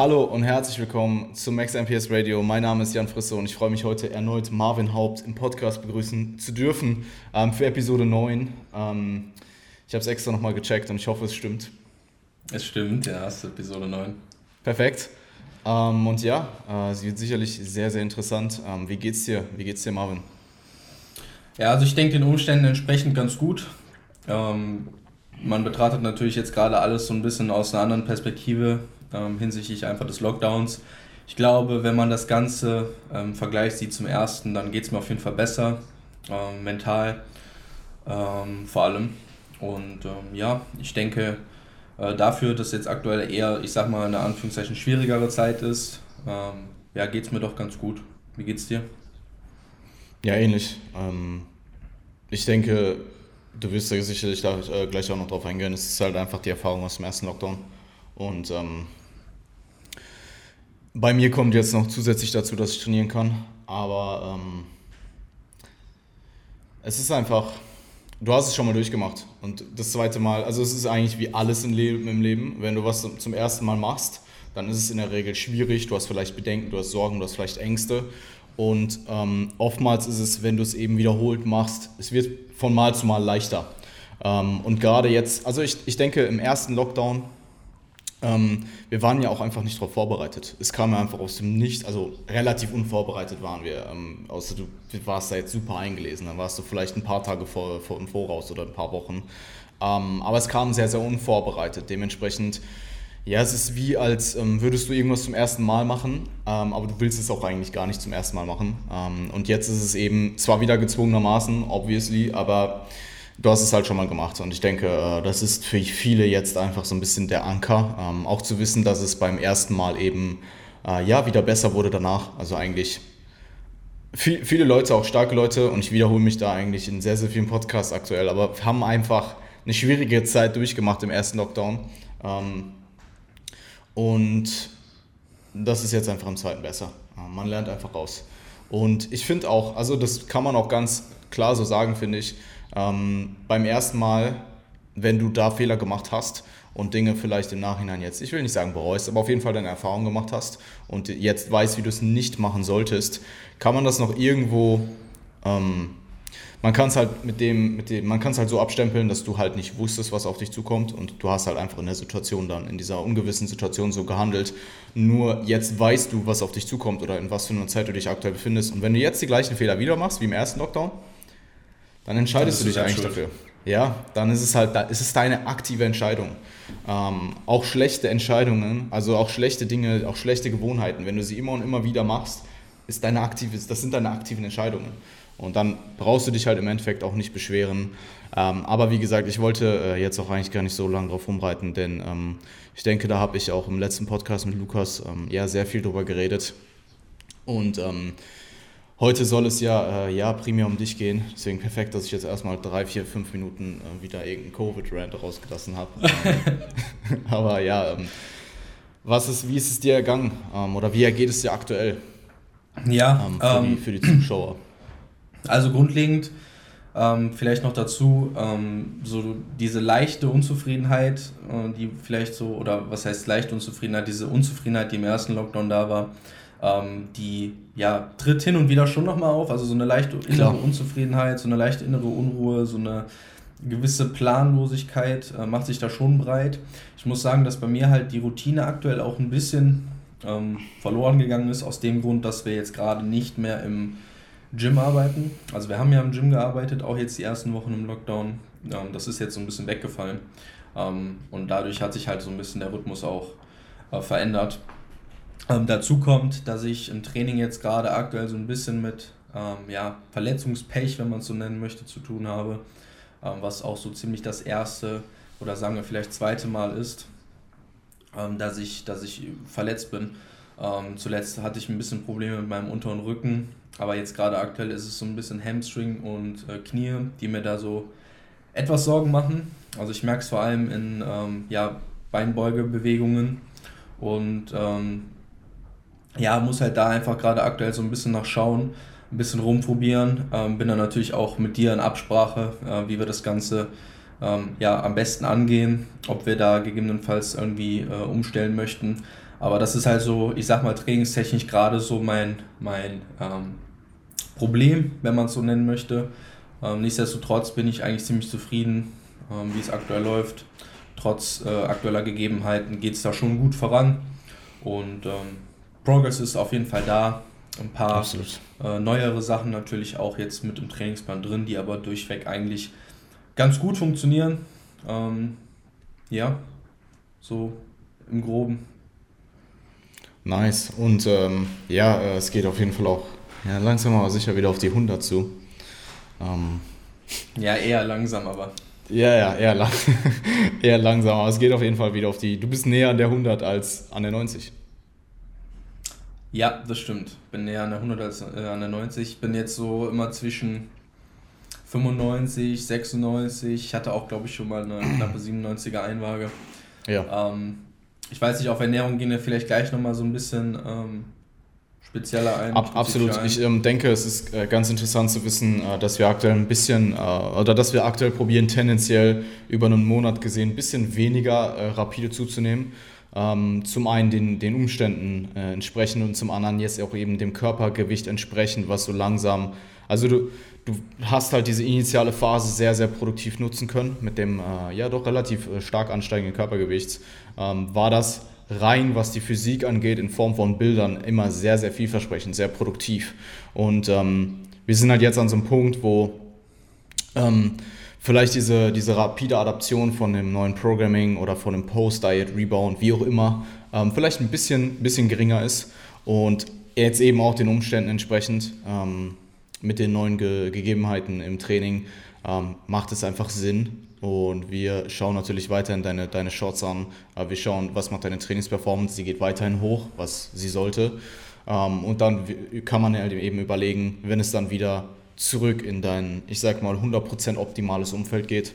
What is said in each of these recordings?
Hallo und herzlich willkommen zum Max MPS Radio. Mein Name ist Jan Frisse und ich freue mich heute erneut Marvin Haupt im Podcast begrüßen zu dürfen ähm, für Episode 9. Ähm, ich habe es extra nochmal gecheckt und ich hoffe, es stimmt. Es stimmt, ja, es ist Episode 9. Perfekt. Ähm, und ja, äh, sie wird sicherlich sehr, sehr interessant. Ähm, wie geht's dir? Wie geht's dir, Marvin? Ja, also ich denke den Umständen entsprechend ganz gut. Ähm, man betrachtet natürlich jetzt gerade alles so ein bisschen aus einer anderen Perspektive ähm, hinsichtlich einfach des Lockdowns. Ich glaube, wenn man das Ganze ähm, Vergleich sieht zum ersten, dann geht es mir auf jeden Fall besser, ähm, mental ähm, vor allem. Und ähm, ja, ich denke äh, dafür, dass jetzt aktuell eher, ich sag mal, eine Anführungszeichen schwierigere Zeit ist, ähm, ja, geht es mir doch ganz gut. Wie geht's dir? Ja, ähnlich. ich denke, du wirst ja sicherlich da, äh, gleich auch noch drauf eingehen. Es ist halt einfach die Erfahrung aus dem ersten Lockdown. Und ähm, bei mir kommt jetzt noch zusätzlich dazu, dass ich trainieren kann. Aber ähm, es ist einfach, du hast es schon mal durchgemacht. Und das zweite Mal, also es ist eigentlich wie alles im Leben, im Leben. Wenn du was zum ersten Mal machst, dann ist es in der Regel schwierig. Du hast vielleicht Bedenken, du hast Sorgen, du hast vielleicht Ängste. Und ähm, oftmals ist es, wenn du es eben wiederholt machst, es wird von Mal zu Mal leichter. Ähm, und gerade jetzt, also ich, ich denke im ersten Lockdown, ähm, wir waren ja auch einfach nicht darauf vorbereitet. Es kam ja einfach aus dem Nichts, also relativ unvorbereitet waren wir. Ähm, außer du warst da jetzt super eingelesen, dann warst du vielleicht ein paar Tage vor, vor im Voraus oder ein paar Wochen. Ähm, aber es kam sehr, sehr unvorbereitet. Dementsprechend, ja, es ist wie, als ähm, würdest du irgendwas zum ersten Mal machen, ähm, aber du willst es auch eigentlich gar nicht zum ersten Mal machen. Ähm, und jetzt ist es eben zwar wieder gezwungenermaßen, obviously, aber du hast es halt schon mal gemacht. Und ich denke, äh, das ist für viele jetzt einfach so ein bisschen der Anker. Ähm, auch zu wissen, dass es beim ersten Mal eben äh, ja wieder besser wurde danach. Also eigentlich viel, viele Leute, auch starke Leute, und ich wiederhole mich da eigentlich in sehr, sehr vielen Podcasts aktuell, aber haben einfach eine schwierige Zeit durchgemacht im ersten Lockdown. Ähm, und das ist jetzt einfach im zweiten besser. Man lernt einfach raus. Und ich finde auch, also das kann man auch ganz klar so sagen, finde ich, ähm, beim ersten Mal, wenn du da Fehler gemacht hast und Dinge vielleicht im Nachhinein jetzt, ich will nicht sagen bereust, aber auf jeden Fall deine Erfahrung gemacht hast und jetzt weißt, wie du es nicht machen solltest, kann man das noch irgendwo, ähm, man kann es halt mit dem, mit dem, man kann es halt so abstempeln, dass du halt nicht wusstest, was auf dich zukommt und du hast halt einfach in der Situation dann, in dieser ungewissen Situation so gehandelt. Nur jetzt weißt du, was auf dich zukommt oder in was für einer Zeit du dich aktuell befindest. Und wenn du jetzt die gleichen Fehler wieder machst wie im ersten Lockdown, dann entscheidest dann du dich eigentlich schuld. dafür. Ja, dann ist es halt, ist es deine aktive Entscheidung. Ähm, auch schlechte Entscheidungen, also auch schlechte Dinge, auch schlechte Gewohnheiten, wenn du sie immer und immer wieder machst, ist deine aktive, das sind deine aktiven Entscheidungen. Und dann brauchst du dich halt im Endeffekt auch nicht beschweren. Ähm, aber wie gesagt, ich wollte äh, jetzt auch eigentlich gar nicht so lange drauf rumreiten, denn ähm, ich denke, da habe ich auch im letzten Podcast mit Lukas ähm, ja sehr viel drüber geredet. Und ähm, Heute soll es ja, äh, ja primär um dich gehen, deswegen perfekt, dass ich jetzt erstmal drei, vier, fünf Minuten äh, wieder irgendeinen Covid-Rant rausgelassen habe. aber ja, ähm, was ist, wie ist es dir ergangen ähm, oder wie ergeht es dir aktuell? Ja, ähm, für, die, ähm, für, die, Zuschauer. Also grundlegend ähm, vielleicht noch dazu, ähm, so diese leichte Unzufriedenheit, äh, die vielleicht so, oder was heißt leichte Unzufriedenheit, diese Unzufriedenheit, die im ersten Lockdown da war, ähm, die ja, tritt hin und wieder schon nochmal auf. Also so eine leichte innere Klar. Unzufriedenheit, so eine leichte innere Unruhe, so eine gewisse Planlosigkeit äh, macht sich da schon breit. Ich muss sagen, dass bei mir halt die Routine aktuell auch ein bisschen ähm, verloren gegangen ist, aus dem Grund, dass wir jetzt gerade nicht mehr im Gym arbeiten. Also wir haben ja im Gym gearbeitet, auch jetzt die ersten Wochen im Lockdown. Ähm, das ist jetzt so ein bisschen weggefallen. Ähm, und dadurch hat sich halt so ein bisschen der Rhythmus auch äh, verändert. Ähm, dazu kommt, dass ich im Training jetzt gerade aktuell so ein bisschen mit ähm, ja, Verletzungspech, wenn man es so nennen möchte, zu tun habe, ähm, was auch so ziemlich das erste oder sagen wir vielleicht zweite Mal ist, ähm, dass, ich, dass ich verletzt bin. Ähm, zuletzt hatte ich ein bisschen Probleme mit meinem unteren Rücken, aber jetzt gerade aktuell ist es so ein bisschen Hamstring und äh, Knie, die mir da so etwas Sorgen machen. Also ich merke es vor allem in ähm, ja, Beinbeugebewegungen und ja, muss halt da einfach gerade aktuell so ein bisschen nachschauen, ein bisschen rumprobieren. Ähm, bin dann natürlich auch mit dir in Absprache, äh, wie wir das Ganze ähm, ja, am besten angehen, ob wir da gegebenenfalls irgendwie äh, umstellen möchten. Aber das ist halt so, ich sag mal, trainingstechnisch gerade so mein, mein ähm, Problem, wenn man es so nennen möchte. Ähm, nichtsdestotrotz bin ich eigentlich ziemlich zufrieden, ähm, wie es aktuell läuft. Trotz äh, aktueller Gegebenheiten geht es da schon gut voran. Und ähm, Progress ist auf jeden Fall da. Ein paar äh, neuere Sachen natürlich auch jetzt mit im Trainingsplan drin, die aber durchweg eigentlich ganz gut funktionieren. Ähm, ja, so im Groben. Nice. Und ähm, ja, äh, es geht auf jeden Fall auch ja, langsam aber sicher wieder auf die 100 zu. Ähm, ja, eher langsam, aber. Ja, ja, eher, lang, eher langsam. Aber es geht auf jeden Fall wieder auf die. Du bist näher an der 100 als an der 90. Ja, das stimmt. Bin näher an der 100 als äh, an der 90. Bin jetzt so immer zwischen 95, 96. Ich hatte auch, glaube ich, schon mal eine knappe 97er Einwaage. Ja. Ähm, ich weiß nicht, auf Ernährung gehen wir vielleicht gleich nochmal so ein bisschen ähm, spezieller ein. Ab, absolut. Ein. Ich ähm, denke, es ist äh, ganz interessant zu wissen, äh, dass wir aktuell ein bisschen, äh, oder dass wir aktuell probieren, tendenziell über einen Monat gesehen ein bisschen weniger äh, rapide zuzunehmen. Ähm, zum einen den, den Umständen äh, entsprechend und zum anderen jetzt auch eben dem Körpergewicht entsprechend, was so langsam, also du, du hast halt diese initiale Phase sehr, sehr produktiv nutzen können mit dem äh, ja doch relativ stark ansteigenden Körpergewichts. Ähm, war das rein, was die Physik angeht, in Form von Bildern immer sehr, sehr vielversprechend, sehr produktiv. Und ähm, wir sind halt jetzt an so einem Punkt, wo ähm, vielleicht diese, diese rapide Adaption von dem neuen Programming oder von dem Post-Diet, Rebound, wie auch immer, ähm, vielleicht ein bisschen, bisschen geringer ist und jetzt eben auch den Umständen entsprechend ähm, mit den neuen Ge Gegebenheiten im Training ähm, macht es einfach Sinn, und wir schauen natürlich weiterhin deine, deine Shorts an. Wir schauen, was macht deine Trainingsperformance. Sie geht weiterhin hoch, was sie sollte. Ähm, und dann kann man halt eben überlegen, wenn es dann wieder zurück in dein, ich sag mal, 100% optimales Umfeld geht.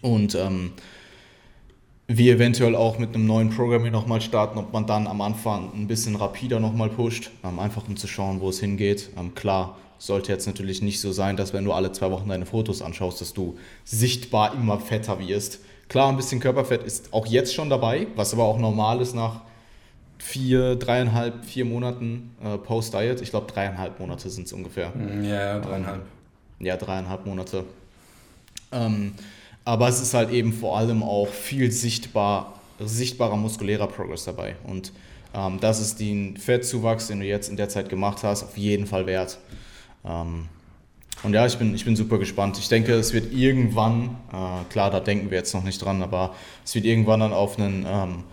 Und ähm, wir eventuell auch mit einem neuen Programming nochmal starten, ob man dann am Anfang ein bisschen rapider nochmal pusht, ähm, einfach um zu schauen, wo es hingeht. Ähm, klar, sollte jetzt natürlich nicht so sein, dass wenn du alle zwei Wochen deine Fotos anschaust, dass du sichtbar immer fetter wirst. Klar, ein bisschen Körperfett ist auch jetzt schon dabei, was aber auch normal ist nach vier, dreieinhalb, vier Monaten äh, Post-Diet. Ich glaube, dreieinhalb Monate sind es ungefähr. Mm, ja, dreieinhalb. Ja, dreieinhalb Monate. Ähm, aber es ist halt eben vor allem auch viel sichtbar, sichtbarer muskulärer Progress dabei. Und ähm, das ist den Fettzuwachs, den du jetzt in der Zeit gemacht hast, auf jeden Fall wert. Ähm, und ja, ich bin, ich bin super gespannt. Ich denke, es wird irgendwann, äh, klar, da denken wir jetzt noch nicht dran, aber es wird irgendwann dann auf einen ähm,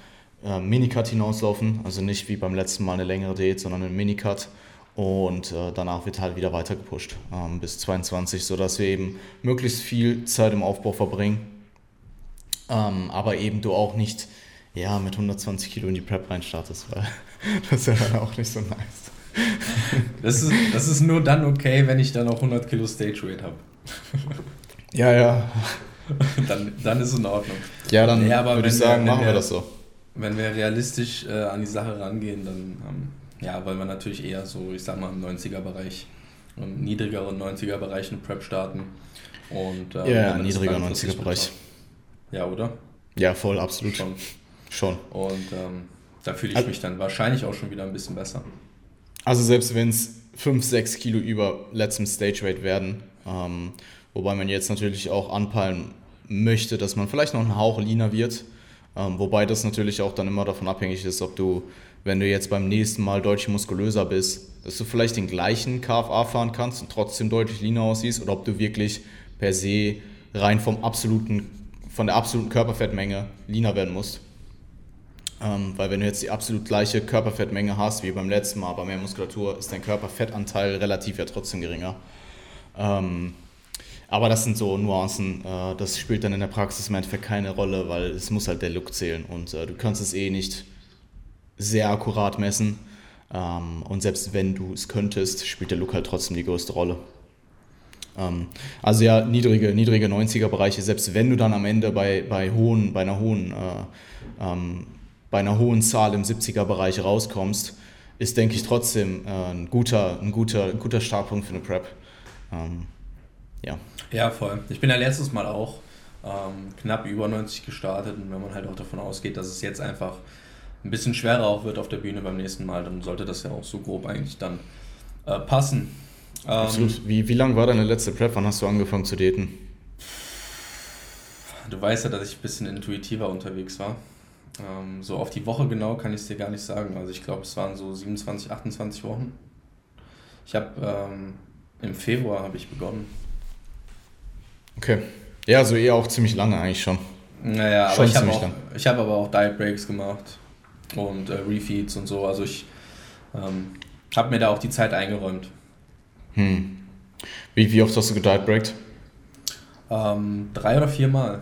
äh, Minicut hinauslaufen. Also nicht wie beim letzten Mal eine längere Diät, sondern einen Minicut. Und äh, danach wird halt wieder weiter gepusht ähm, bis 22, sodass wir eben möglichst viel Zeit im Aufbau verbringen. Ähm, aber eben du auch nicht ja, mit 120 Kilo in die Prep reinstartest, weil das ist ja dann auch nicht so nice. Das ist, das ist nur dann okay, wenn ich dann auch 100 Kilo Stage Weight habe. Ja, ja. Dann, dann ist es in Ordnung. Ja, dann nee, würde ich sagen, machen wir, das so. Wenn wir realistisch äh, an die Sache rangehen, dann ähm, ja, wollen wir natürlich eher so, ich sag mal, im 90er-Bereich, im niedrigeren 90er-Bereich eine Prep starten. Und, äh, ja, ja niedriger 90er-Bereich. Ja, oder? Ja, voll, absolut. Schon. Schon. Und ähm, da fühle ich also, mich dann wahrscheinlich auch schon wieder ein bisschen besser. Also selbst wenn es 5, 6 Kilo über letztem Stage Weight werden, ähm, wobei man jetzt natürlich auch anpeilen möchte, dass man vielleicht noch einen Hauch leaner wird, ähm, wobei das natürlich auch dann immer davon abhängig ist, ob du, wenn du jetzt beim nächsten Mal deutlich muskulöser bist, dass du vielleicht den gleichen KFA fahren kannst und trotzdem deutlich leaner aussiehst oder ob du wirklich per se rein vom absoluten, von der absoluten Körperfettmenge leaner werden musst. Ähm, weil wenn du jetzt die absolut gleiche Körperfettmenge hast wie beim letzten Mal, aber mehr Muskulatur, ist dein Körperfettanteil relativ ja trotzdem geringer. Ähm, aber das sind so Nuancen, äh, das spielt dann in der Praxis im Endeffekt keine Rolle, weil es muss halt der Look zählen und äh, du kannst es eh nicht sehr akkurat messen. Ähm, und selbst wenn du es könntest, spielt der Look halt trotzdem die größte Rolle. Ähm, also ja, niedrige, niedrige 90er-Bereiche, selbst wenn du dann am Ende bei, bei, hohen, bei einer hohen äh, ähm, bei einer hohen Zahl im 70er-Bereich rauskommst, ist, denke ich, trotzdem äh, ein, guter, ein, guter, ein guter Startpunkt für eine Prep. Ähm, ja. Ja, voll. Ich bin ja letztes Mal auch ähm, knapp über 90 gestartet und wenn man halt auch davon ausgeht, dass es jetzt einfach ein bisschen schwerer auch wird auf der Bühne beim nächsten Mal, dann sollte das ja auch so grob eigentlich dann äh, passen. Absolut. Ähm, wie, wie lang war deine letzte Prep? Wann hast du angefangen zu daten? Du weißt ja, dass ich ein bisschen intuitiver unterwegs war. Ähm, so auf die Woche genau kann ich es dir gar nicht sagen. Also ich glaube, es waren so 27, 28 Wochen. Ich habe ähm, im Februar habe ich begonnen. Okay. Ja, also eher auch ziemlich lange eigentlich schon. Naja, schon aber ich habe auch, hab aber auch Diet Breaks gemacht und äh, Refeeds und so. Also ich ähm, habe mir da auch die Zeit eingeräumt. Hm. Wie, wie oft hast du gediet breakt? Ähm, drei oder vier Mal.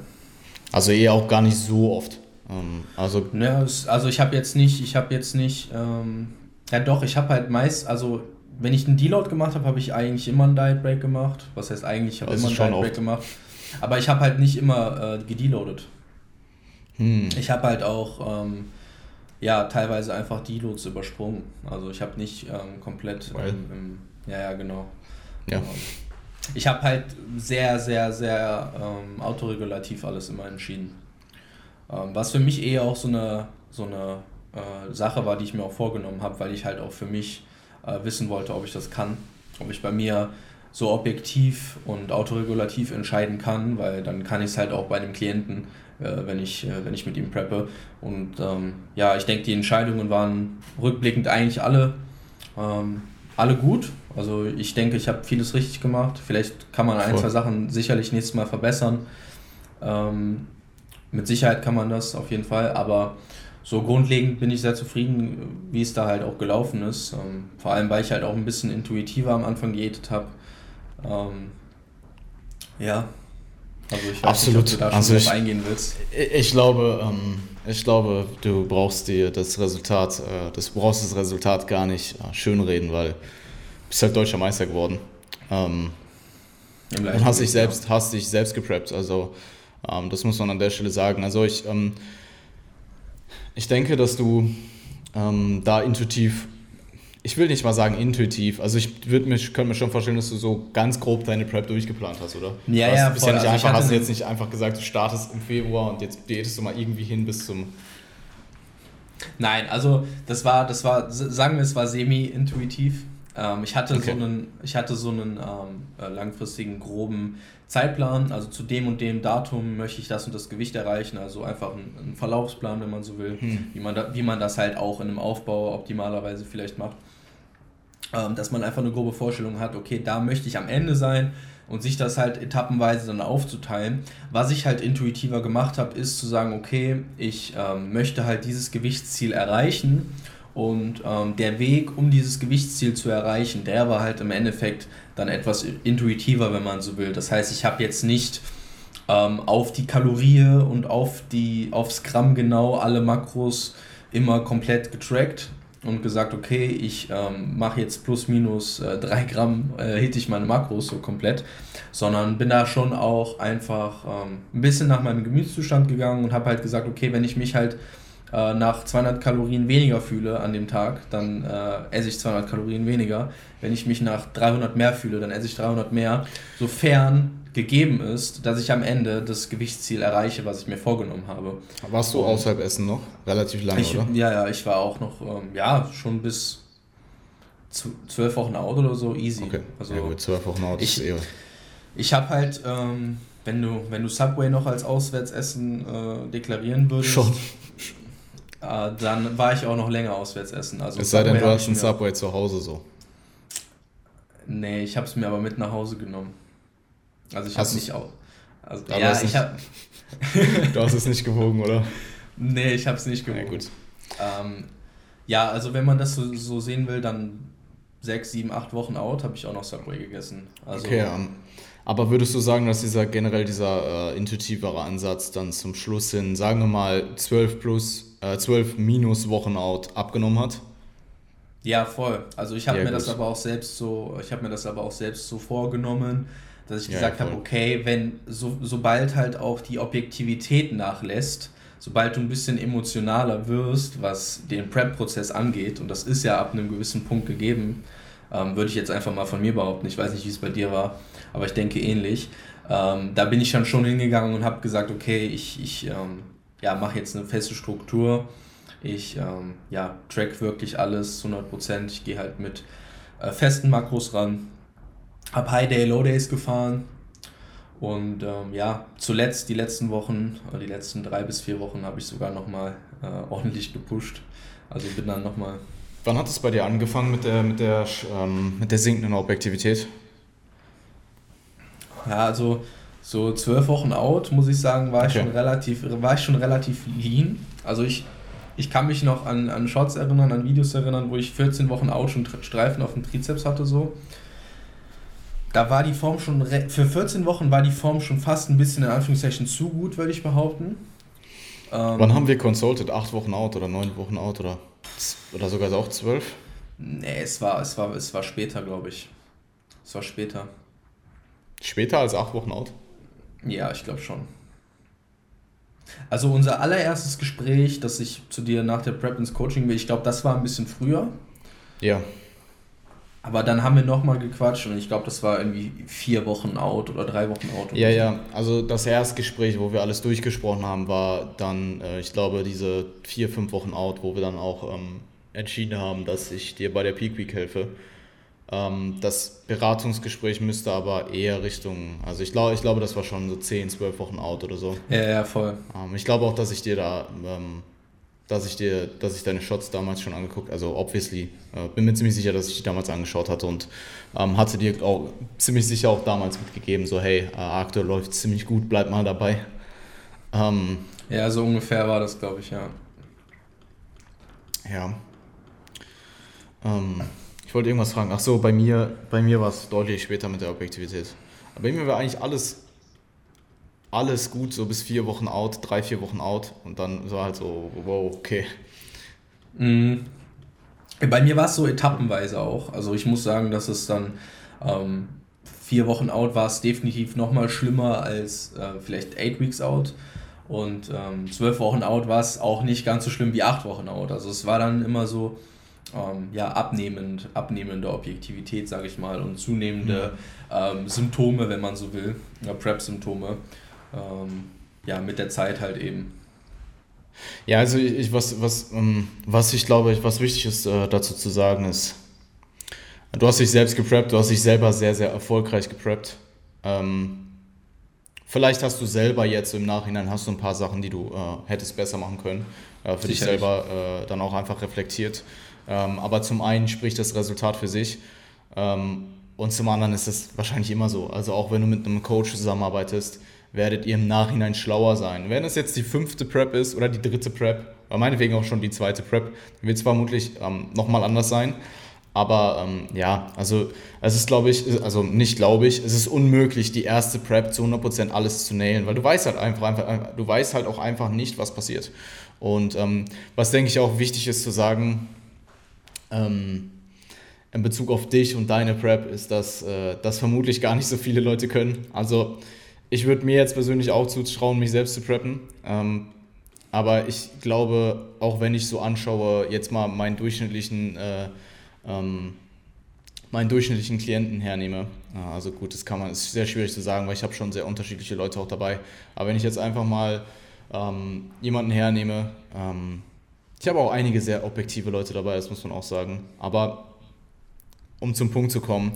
Also eher auch gar nicht so oft. Ähm, also, ja, also ich habe jetzt nicht, ich habe jetzt nicht, ähm, ja doch, ich habe halt meist, also wenn ich einen Deload gemacht habe, habe ich eigentlich immer einen Diet Break gemacht. Was heißt eigentlich, ich habe immer einen Diet Break oft. gemacht. Aber ich habe halt nicht immer äh, gedeloadet. Hm. Ich habe halt auch ähm, ja teilweise einfach Deloads übersprungen. Also ich habe nicht ähm, komplett im, ja ja genau. Ja. Genau. Ich habe halt sehr sehr sehr ähm, autoregulativ alles immer entschieden. Ähm, was für mich eher auch so eine so eine äh, Sache war, die ich mir auch vorgenommen habe, weil ich halt auch für mich äh, wissen wollte, ob ich das kann, ob ich bei mir so objektiv und autoregulativ entscheiden kann, weil dann kann ich es halt auch bei dem Klienten, äh, wenn, ich, äh, wenn ich mit ihm preppe. Und ähm, ja, ich denke, die Entscheidungen waren rückblickend eigentlich alle, ähm, alle gut. Also ich denke, ich habe vieles richtig gemacht. Vielleicht kann man ein, Voll. zwei Sachen sicherlich nächstes Mal verbessern. Ähm, mit Sicherheit kann man das auf jeden Fall, aber so grundlegend bin ich sehr zufrieden, wie es da halt auch gelaufen ist. Ähm, vor allem, weil ich halt auch ein bisschen intuitiver am Anfang diätet habe. Ähm, ja, also ich weiß Absolut. nicht, ob du da schon also ich, eingehen willst. Ich glaube, ähm, ich glaube, du brauchst dir das Resultat, äh, das brauchst das Resultat gar nicht äh, schönreden, weil du bist halt deutscher Meister geworden. Ähm, und hast dich selbst, hast dich selbst gepreppt. Also ähm, das muss man an der Stelle sagen. Also ich ähm, ich denke, dass du ähm, da intuitiv, ich will nicht mal sagen intuitiv, also ich würde mich, könnte mir schon vorstellen, dass du so ganz grob deine Prep durchgeplant hast, oder? Ja, ja, bist ja nicht also einfach, hast du jetzt nicht einfach gesagt, du startest im Februar und jetzt diätest du mal irgendwie hin bis zum Nein, also das war, das war, sagen wir, es war semi-intuitiv. Ähm, ich hatte okay. so einen, ich hatte so einen ähm, äh, langfristigen groben Zeitplan, also zu dem und dem Datum möchte ich das und das Gewicht erreichen, also einfach ein, ein Verlaufsplan, wenn man so will, hm. wie, man da, wie man das halt auch in einem Aufbau optimalerweise vielleicht macht. Ähm, dass man einfach eine grobe Vorstellung hat, okay, da möchte ich am Ende sein und sich das halt etappenweise dann aufzuteilen. Was ich halt intuitiver gemacht habe, ist zu sagen, okay, ich ähm, möchte halt dieses Gewichtsziel erreichen und ähm, der Weg, um dieses Gewichtsziel zu erreichen, der war halt im Endeffekt dann etwas intuitiver, wenn man so will. Das heißt, ich habe jetzt nicht ähm, auf die Kalorie und auf die, aufs Gramm genau alle Makros immer komplett getrackt und gesagt, okay, ich ähm, mache jetzt plus minus äh, 3 Gramm, äh, hitte ich meine Makros so komplett, sondern bin da schon auch einfach ähm, ein bisschen nach meinem Gemütszustand gegangen und habe halt gesagt, okay, wenn ich mich halt äh, nach 200 Kalorien weniger fühle an dem Tag, dann äh, esse ich 200 Kalorien weniger. Wenn ich mich nach 300 mehr fühle, dann esse ich 300 mehr, sofern gegeben ist, dass ich am Ende das Gewichtsziel erreiche, was ich mir vorgenommen habe. Warst du außerhalb Essen noch? Relativ lange, ich, oder? Ja, ja, ich war auch noch, ähm, ja, schon bis zwölf Wochen out oder so, easy. Okay, also, ja gut, zwölf Wochen out ich, ist eh... Ich habe halt, ähm, wenn, du, wenn du Subway noch als Auswärtsessen äh, deklarieren würdest, Schon. Äh, dann war ich auch noch länger auswärts essen. Also es sei denn, du hast ein Subway zu Hause so. Nee, ich habe es mir aber mit nach Hause genommen. Also ich habe nicht auch. Also, ja, ich habe. du hast es nicht gewogen, oder? Nee, ich habe es nicht gewogen. Ja, gut. Ähm, ja, also wenn man das so, so sehen will, dann sechs, sieben, acht Wochen out habe ich auch noch Subway gegessen. Also, okay, um, ähm, aber würdest du sagen, dass dieser generell dieser äh, intuitivere Ansatz dann zum Schluss hin, sagen wir mal 12 plus äh, 12 minus Wochenout abgenommen hat. Ja, voll. Also ich habe ja, mir gut. das aber auch selbst so, ich habe mir das aber auch selbst so vorgenommen, dass ich ja, gesagt ja, habe, okay, wenn so, sobald halt auch die Objektivität nachlässt, sobald du ein bisschen emotionaler wirst, was den Prep-Prozess angeht, und das ist ja ab einem gewissen Punkt gegeben, ähm, würde ich jetzt einfach mal von mir behaupten. Ich weiß nicht, wie es bei dir war, aber ich denke ähnlich. Ähm, da bin ich dann schon hingegangen und habe gesagt, okay, ich, ich ähm, ja, mache jetzt eine feste Struktur. Ich ähm, ja, track wirklich alles zu 100%. Ich gehe halt mit äh, festen Makros ran. Hab High Day, Low Days gefahren. Und ähm, ja, zuletzt die letzten Wochen, die letzten drei bis vier Wochen habe ich sogar nochmal äh, ordentlich gepusht. Also bin dann nochmal. Wann hat es bei dir angefangen mit der, mit der, ähm, mit der sinkenden Objektivität? Ja, also so zwölf Wochen out, muss ich sagen, war, okay. ich, schon relativ, war ich schon relativ lean. Also ich, ich kann mich noch an, an Shots erinnern, an Videos erinnern, wo ich 14 Wochen out schon Streifen auf dem Trizeps hatte. so. Da war die Form schon, für 14 Wochen war die Form schon fast ein bisschen in Anführungszeichen zu gut, würde ich behaupten. Ähm, Wann haben wir consulted? Acht Wochen out oder neun Wochen out oder, oder sogar auch zwölf? Nee, es war, es war, es war später, glaube ich. Es war später. Später als acht Wochen out? Ja, ich glaube schon. Also unser allererstes Gespräch, das ich zu dir nach der Prep ins Coaching will, ich glaube, das war ein bisschen früher. Ja. Aber dann haben wir nochmal gequatscht und ich glaube, das war irgendwie vier Wochen out oder drei Wochen out. Ja, ja. Also das erste Gespräch, wo wir alles durchgesprochen haben, war dann, äh, ich glaube, diese vier, fünf Wochen out, wo wir dann auch ähm, entschieden haben, dass ich dir bei der Peak Week helfe. Ähm, das Beratungsgespräch müsste aber eher Richtung, also ich glaube, ich glaube, das war schon so 10, 12 Wochen out oder so. Ja, ja, voll. Ähm, ich glaube auch, dass ich dir da, ähm, dass ich dir, dass ich deine Shots damals schon angeguckt, also obviously, äh, bin mir ziemlich sicher, dass ich die damals angeschaut hatte und hatte dir auch ziemlich sicher auch damals mitgegeben, so hey, äh, Arcto läuft ziemlich gut, bleib mal dabei. Ja, so ungefähr war das, glaube ich, ja. Ja. Ähm, ich wollte irgendwas fragen. Ach so, bei mir, bei mir war es deutlich später mit der Objektivität. Aber bei mir war eigentlich alles, alles gut, so bis vier Wochen out, drei, vier Wochen out. Und dann war halt so, wow, okay. Mhm. Bei mir war es so etappenweise auch. Also ich muss sagen, dass es dann ähm, vier Wochen out war es definitiv nochmal schlimmer als äh, vielleicht eight weeks out. Und ähm, zwölf Wochen out war es auch nicht ganz so schlimm wie acht Wochen out. Also es war dann immer so, ähm, ja, abnehmend, abnehmende Objektivität, sage ich mal, und zunehmende ähm, Symptome, wenn man so will, ja, Prep-Symptome, ähm, ja, mit der Zeit halt eben. Ja, also ich, was, was, ähm, was ich glaube, was wichtig ist äh, dazu zu sagen ist, du hast dich selbst gepreppt, du hast dich selber sehr, sehr erfolgreich gepreppt. Ähm, vielleicht hast du selber jetzt im Nachhinein hast du ein paar Sachen, die du äh, hättest besser machen können, äh, für Sicherlich. dich selber äh, dann auch einfach reflektiert. Ähm, aber zum einen spricht das Resultat für sich ähm, und zum anderen ist es wahrscheinlich immer so. Also auch wenn du mit einem Coach zusammenarbeitest, werdet ihr im Nachhinein schlauer sein. Wenn es jetzt die fünfte Prep ist oder die dritte Prep, oder meinetwegen auch schon die zweite Prep, wird es vermutlich ähm, nochmal anders sein. Aber ähm, ja, also es ist, glaube ich, also nicht glaube ich, es ist unmöglich, die erste Prep zu 100% alles zu nailen, weil du weißt halt einfach, einfach du weißt halt auch einfach nicht, was passiert. Und ähm, was denke ich auch wichtig ist zu sagen, ähm, in Bezug auf dich und deine Prep ist, dass äh, das vermutlich gar nicht so viele Leute können. Also ich würde mir jetzt persönlich auch zutrauen, mich selbst zu preppen. Ähm, aber ich glaube, auch wenn ich so anschaue, jetzt mal meinen durchschnittlichen, äh, ähm, meinen durchschnittlichen Klienten hernehme. Also gut, das kann man, ist sehr schwierig zu sagen, weil ich habe schon sehr unterschiedliche Leute auch dabei. Aber wenn ich jetzt einfach mal ähm, jemanden hernehme, ähm, ich habe auch einige sehr objektive Leute dabei, das muss man auch sagen. Aber um zum Punkt zu kommen,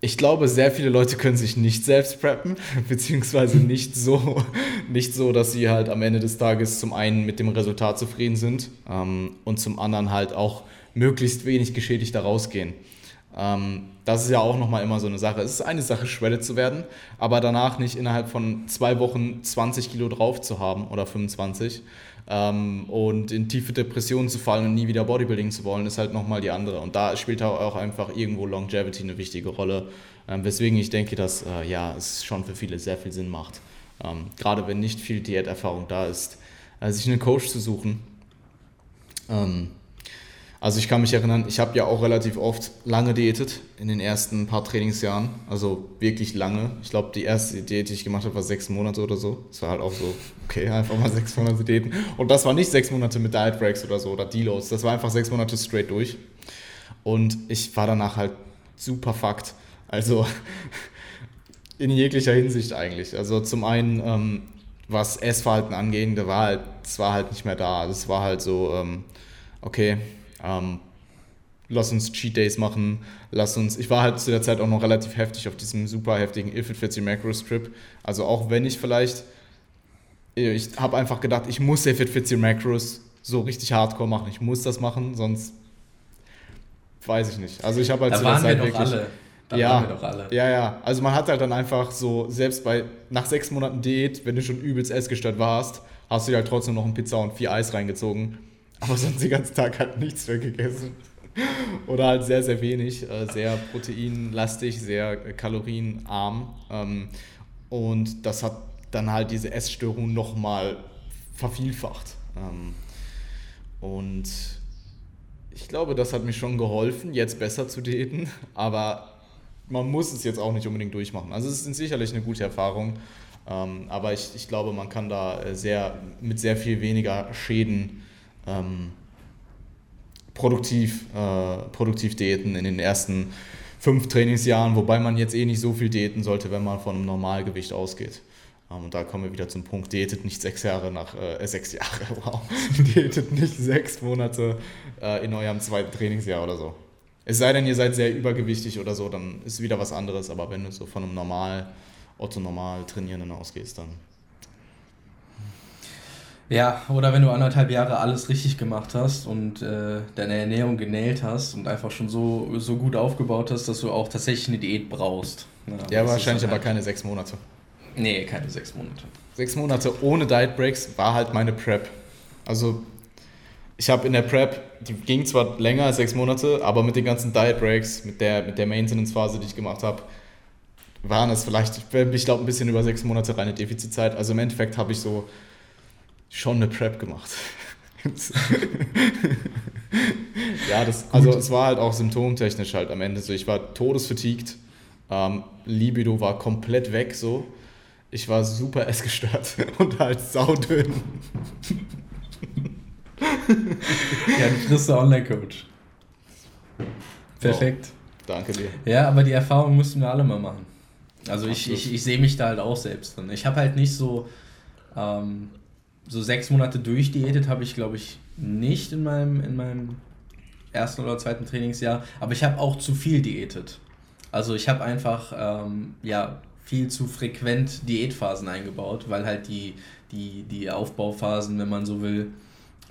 ich glaube, sehr viele Leute können sich nicht selbst preppen, beziehungsweise nicht so, nicht so, dass sie halt am Ende des Tages zum einen mit dem Resultat zufrieden sind ähm, und zum anderen halt auch möglichst wenig geschädigt da rausgehen. Ähm, das ist ja auch nochmal immer so eine Sache. Es ist eine Sache, shredded zu werden, aber danach nicht innerhalb von zwei Wochen 20 Kilo drauf zu haben oder 25 ähm, und in tiefe Depressionen zu fallen und nie wieder Bodybuilding zu wollen, ist halt nochmal die andere. Und da spielt auch einfach irgendwo Longevity eine wichtige Rolle, ähm, weswegen ich denke, dass äh, ja, es schon für viele sehr viel Sinn macht. Ähm, gerade wenn nicht viel Diäterfahrung da ist, äh, sich einen Coach zu suchen. Ähm, also ich kann mich erinnern, ich habe ja auch relativ oft lange diätet in den ersten paar Trainingsjahren. Also wirklich lange. Ich glaube, die erste Diät, die ich gemacht habe, war sechs Monate oder so. Das war halt auch so, okay, einfach mal sechs Monate diäten. Und das war nicht sechs Monate mit Diet Breaks oder so oder Deloads. Das war einfach sechs Monate straight durch. Und ich war danach halt super fucked. Also in jeglicher Hinsicht eigentlich. Also zum einen ähm, was Essverhalten angeht, da war halt, das war halt nicht mehr da. Das war halt so, ähm, okay, ähm, lass uns Cheat Days machen, lass uns, ich war halt zu der Zeit auch noch relativ heftig auf diesem super heftigen If It Fits Your Macros Trip. Also auch wenn ich vielleicht, ich habe einfach gedacht, ich muss If It Fits Your Macros so richtig hardcore machen. Ich muss das machen, sonst weiß ich nicht. Also ich habe halt da zu der Zeit wirklich... Alle. Da ja, wir doch alle. Ja, ja. Also man hat halt dann einfach so, selbst bei nach sechs Monaten Diät, wenn du schon übelst essgestört warst, hast du dir halt trotzdem noch ein Pizza und vier Eis reingezogen. Aber sonst den ganzen Tag halt nichts mehr gegessen. Oder halt sehr, sehr wenig. Äh, sehr proteinlastig, sehr kalorienarm. Ähm, und das hat dann halt diese Essstörung nochmal vervielfacht. Ähm, und ich glaube, das hat mir schon geholfen, jetzt besser zu daten. Aber man muss es jetzt auch nicht unbedingt durchmachen. Also es ist sicherlich eine gute Erfahrung, ähm, aber ich, ich glaube, man kann da äh, sehr, mit sehr viel weniger Schäden ähm, produktiv, äh, produktiv daten in den ersten fünf Trainingsjahren, wobei man jetzt eh nicht so viel daten sollte, wenn man von einem Normalgewicht ausgeht. Ähm, und da kommen wir wieder zum Punkt, datet nicht sechs Jahre nach, äh, sechs Jahre, wow, datet nicht sechs Monate äh, in eurem zweiten Trainingsjahr oder so. Es sei denn, ihr seid sehr übergewichtig oder so, dann ist wieder was anderes. Aber wenn du so von einem normal, Otto-normal Trainierenden ausgehst, dann. Ja, oder wenn du anderthalb Jahre alles richtig gemacht hast und äh, deine Ernährung genäht hast und einfach schon so, so gut aufgebaut hast, dass du auch tatsächlich eine Diät brauchst. Ja, ja wahrscheinlich aber keine sechs Monate. Nee, keine sechs Monate. Sechs Monate ohne Diet Breaks war halt meine Prep. Also ich habe in der Prep, die ging zwar länger als sechs Monate, aber mit den ganzen Diet Breaks, mit der, mit der Maintenance-Phase, die ich gemacht habe, waren es vielleicht, ich glaube, ein bisschen über sechs Monate reine Defizitzeit. Also im Endeffekt habe ich so schon eine Prep gemacht. ja, das, also es war halt auch symptomtechnisch halt am Ende so. Ich war todesvertiegt, ähm, Libido war komplett weg so. Ich war super essgestört und halt saudünn ja, du kriegst Online-Coach. Perfekt. Oh, danke dir. Ja, aber die Erfahrung mussten wir alle mal machen. Also ich, ich, ich sehe mich da halt auch selbst drin. Ich habe halt nicht so, ähm, so sechs Monate durchdiätet, habe ich glaube ich nicht in meinem, in meinem ersten oder zweiten Trainingsjahr, aber ich habe auch zu viel diätet. Also ich habe einfach ähm, ja, viel zu frequent Diätphasen eingebaut, weil halt die, die, die Aufbauphasen, wenn man so will,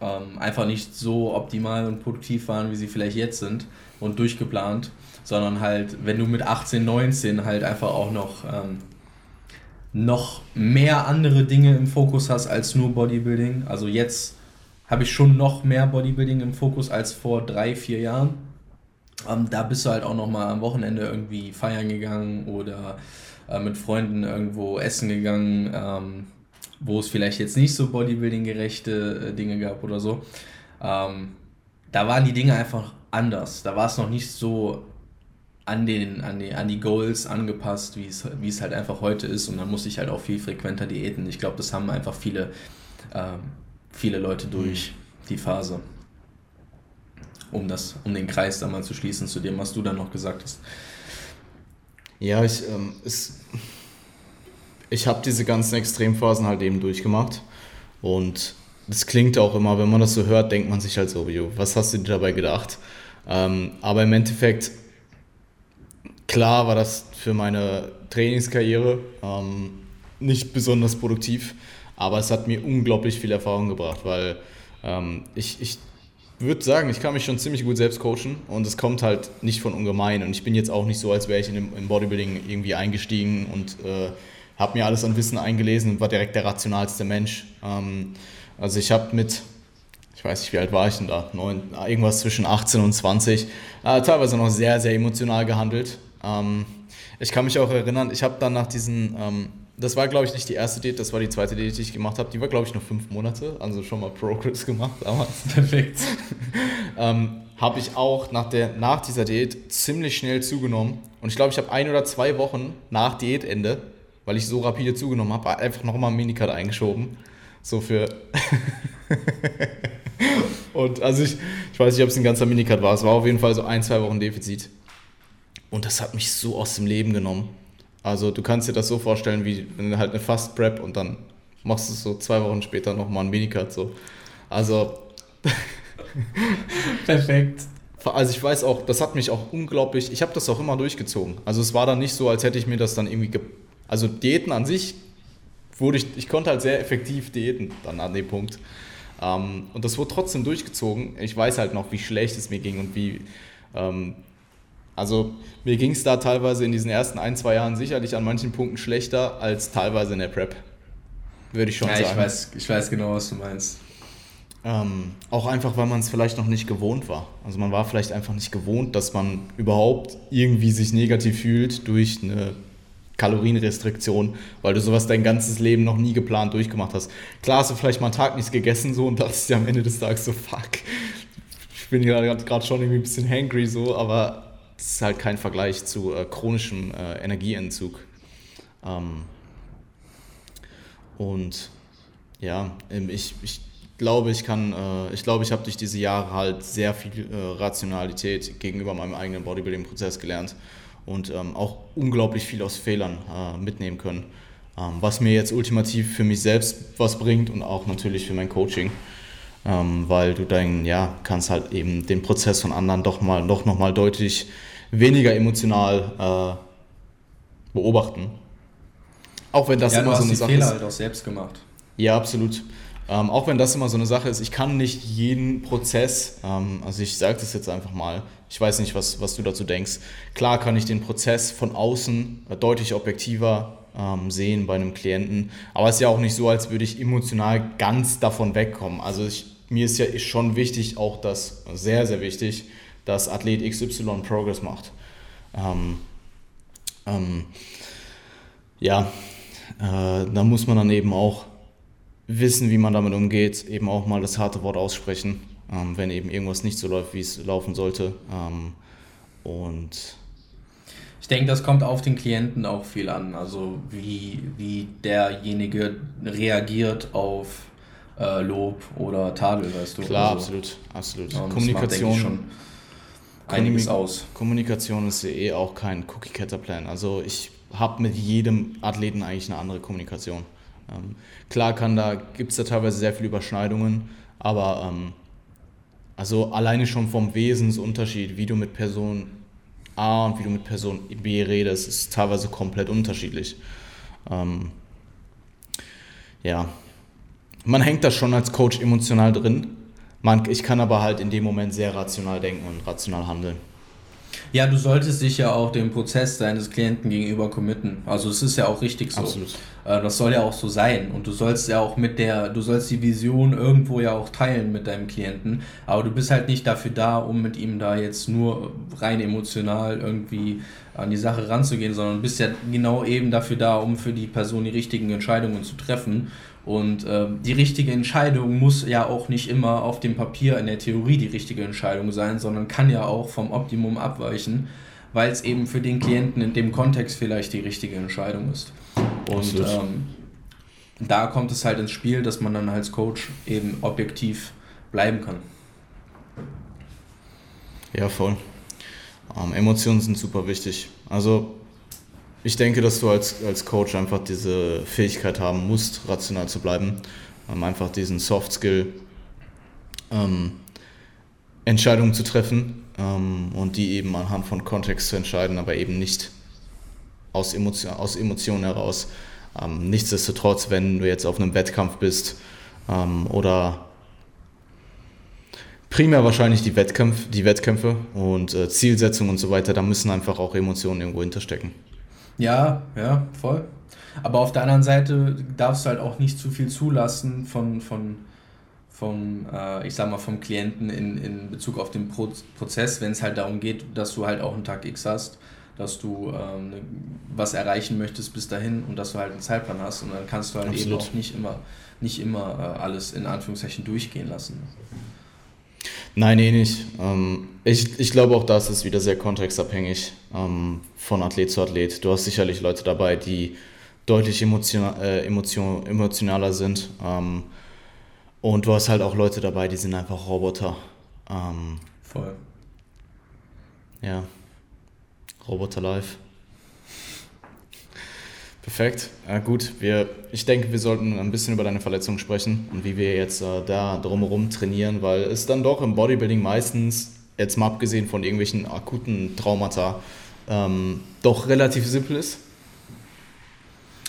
ähm, einfach nicht so optimal und produktiv waren, wie sie vielleicht jetzt sind und durchgeplant, sondern halt, wenn du mit 18, 19 halt einfach auch noch, ähm, noch mehr andere Dinge im Fokus hast als nur Bodybuilding. Also jetzt habe ich schon noch mehr Bodybuilding im Fokus als vor drei, vier Jahren. Ähm, da bist du halt auch noch mal am Wochenende irgendwie feiern gegangen oder äh, mit Freunden irgendwo essen gegangen. Ähm, wo es vielleicht jetzt nicht so Bodybuilding-gerechte äh, Dinge gab oder so, ähm, da waren die Dinge einfach anders. Da war es noch nicht so an, den, an, die, an die Goals angepasst, wie es, wie es halt einfach heute ist. Und dann musste ich halt auch viel frequenter diäten. Ich glaube, das haben einfach viele, ähm, viele Leute durch mhm. die Phase. Um, das, um den Kreis da mal zu schließen zu dem, was du dann noch gesagt hast. Ja, ich, ähm, es, ich habe diese ganzen Extremphasen halt eben durchgemacht. Und das klingt auch immer, wenn man das so hört, denkt man sich halt so, was hast du dir dabei gedacht? Ähm, aber im Endeffekt, klar war das für meine Trainingskarriere ähm, nicht besonders produktiv, aber es hat mir unglaublich viel Erfahrung gebracht, weil ähm, ich, ich würde sagen, ich kann mich schon ziemlich gut selbst coachen und es kommt halt nicht von ungemein. Und ich bin jetzt auch nicht so, als wäre ich in dem, im Bodybuilding irgendwie eingestiegen und äh, habe mir alles an Wissen eingelesen und war direkt der rationalste Mensch. Ähm, also ich habe mit, ich weiß nicht, wie alt war ich denn da? Neun, irgendwas zwischen 18 und 20, äh, teilweise noch sehr, sehr emotional gehandelt. Ähm, ich kann mich auch erinnern, ich habe dann nach diesen, ähm, das war glaube ich nicht die erste Date, das war die zweite Date, die ich gemacht habe. Die war glaube ich noch fünf Monate, also schon mal Progress gemacht damals. Perfekt. ähm, habe ich auch nach, der, nach dieser Diät ziemlich schnell zugenommen. Und ich glaube, ich habe ein oder zwei Wochen nach Diätende weil ich so rapide zugenommen habe, einfach nochmal einen Minicut eingeschoben. So für. und also ich, ich weiß nicht, ob es ein ganzer Minicut war. Es war auf jeden Fall so ein, zwei Wochen Defizit. Und das hat mich so aus dem Leben genommen. Also du kannst dir das so vorstellen, wie wenn du halt eine Fast Prep und dann machst du so zwei Wochen später nochmal einen Minicut so. Also. Perfekt. Also ich weiß auch, das hat mich auch unglaublich, ich habe das auch immer durchgezogen. Also es war dann nicht so, als hätte ich mir das dann irgendwie, also Diäten an sich wurde ich, ich konnte halt sehr effektiv diäten dann an dem Punkt. Ähm, und das wurde trotzdem durchgezogen. Ich weiß halt noch, wie schlecht es mir ging und wie, ähm, also mir ging es da teilweise in diesen ersten ein, zwei Jahren sicherlich an manchen Punkten schlechter als teilweise in der Prep. Würde ich schon ja, sagen. Ich weiß, ich weiß genau, was du meinst. Ähm, auch einfach, weil man es vielleicht noch nicht gewohnt war. Also man war vielleicht einfach nicht gewohnt, dass man überhaupt irgendwie sich negativ fühlt durch eine Kalorienrestriktion, weil du sowas dein ganzes Leben noch nie geplant durchgemacht hast. Klar hast du vielleicht mal einen Tag nichts gegessen so und dachtest dir am Ende des Tages so, fuck, ich bin gerade schon irgendwie ein bisschen hangry so, aber das ist halt kein Vergleich zu äh, chronischem äh, Energieentzug. Ähm, und ja, ähm, ich, ich glaube, ich kann, äh, ich glaube, ich habe durch diese Jahre halt sehr viel äh, Rationalität gegenüber meinem eigenen Bodybuilding-Prozess gelernt und ähm, auch unglaublich viel aus Fehlern äh, mitnehmen können, ähm, was mir jetzt ultimativ für mich selbst was bringt und auch natürlich für mein Coaching, ähm, weil du dann ja kannst halt eben den Prozess von anderen doch mal doch noch mal deutlich weniger emotional äh, beobachten. Auch wenn das ja, immer so eine Sache Fehler ist. halt auch selbst gemacht. Ja, absolut. Ähm, auch wenn das immer so eine Sache ist, ich kann nicht jeden Prozess, ähm, also ich sage das jetzt einfach mal, ich weiß nicht, was, was du dazu denkst. Klar kann ich den Prozess von außen deutlich objektiver ähm, sehen bei einem Klienten, aber es ist ja auch nicht so, als würde ich emotional ganz davon wegkommen. Also ich, mir ist ja schon wichtig, auch das, sehr, sehr wichtig, dass Athlet XY Progress macht. Ähm, ähm, ja, äh, da muss man dann eben auch wissen, wie man damit umgeht, eben auch mal das harte Wort aussprechen, ähm, wenn eben irgendwas nicht so läuft, wie es laufen sollte. Ähm, und ich denke, das kommt auf den Klienten auch viel an, also wie, wie derjenige reagiert auf äh, Lob oder Tadel, weißt du. Klar, also, absolut, absolut. Kommunikation einiges aus. Kommunikation ist ja eh auch kein Cookie-Cutter-Plan. Also ich habe mit jedem Athleten eigentlich eine andere Kommunikation. Ähm, klar kann da, gibt es da teilweise sehr viele Überschneidungen, aber ähm, also alleine schon vom Wesensunterschied, wie du mit Person A und wie du mit Person B redest, ist teilweise komplett unterschiedlich. Ähm, ja, man hängt da schon als Coach emotional drin. Man, ich kann aber halt in dem Moment sehr rational denken und rational handeln. Ja, du solltest dich ja auch dem Prozess deines Klienten gegenüber committen. Also es ist ja auch richtig so. Absolut. Äh, das soll ja auch so sein. Und du sollst ja auch mit der, du sollst die Vision irgendwo ja auch teilen mit deinem Klienten. Aber du bist halt nicht dafür da, um mit ihm da jetzt nur rein emotional irgendwie an die Sache ranzugehen, sondern bist ja genau eben dafür da, um für die Person die richtigen Entscheidungen zu treffen. Und äh, die richtige Entscheidung muss ja auch nicht immer auf dem Papier in der Theorie die richtige Entscheidung sein, sondern kann ja auch vom Optimum abweichen, weil es eben für den Klienten in dem Kontext vielleicht die richtige Entscheidung ist. Und ähm, da kommt es halt ins Spiel, dass man dann als Coach eben objektiv bleiben kann. Ja, voll. Ähm, Emotionen sind super wichtig. Also ich denke, dass du als, als Coach einfach diese Fähigkeit haben musst, rational zu bleiben. Ähm, einfach diesen Soft Skill, ähm, Entscheidungen zu treffen ähm, und die eben anhand von Kontext zu entscheiden, aber eben nicht aus, Emotion, aus Emotionen heraus. Ähm, nichtsdestotrotz, wenn du jetzt auf einem Wettkampf bist ähm, oder primär wahrscheinlich die, Wettkampf, die Wettkämpfe und äh, Zielsetzungen und so weiter, da müssen einfach auch Emotionen irgendwo hinterstecken. Ja, ja, voll. Aber auf der anderen Seite darfst du halt auch nicht zu viel zulassen von, von, von äh, ich sag mal, vom Klienten in, in Bezug auf den Pro Prozess, wenn es halt darum geht, dass du halt auch einen Tag X hast, dass du ähm, ne, was erreichen möchtest bis dahin und dass du halt einen Zeitplan hast und dann kannst du halt Absolut. eben auch nicht immer, nicht immer äh, alles in Anführungszeichen durchgehen lassen. Nein, eh nicht. Ähm, ich, ich glaube auch, da ist wieder sehr kontextabhängig ähm, von Athlet zu Athlet. Du hast sicherlich Leute dabei, die deutlich emotional, äh, emotion, emotionaler sind. Ähm, und du hast halt auch Leute dabei, die sind einfach Roboter. Ähm, Voll. Ja. Roboter live. Perfekt. Ja, gut, wir, ich denke, wir sollten ein bisschen über deine Verletzung sprechen und wie wir jetzt äh, da drumherum trainieren, weil es dann doch im Bodybuilding meistens, jetzt mal abgesehen von irgendwelchen akuten Traumata, ähm, doch relativ simpel ist.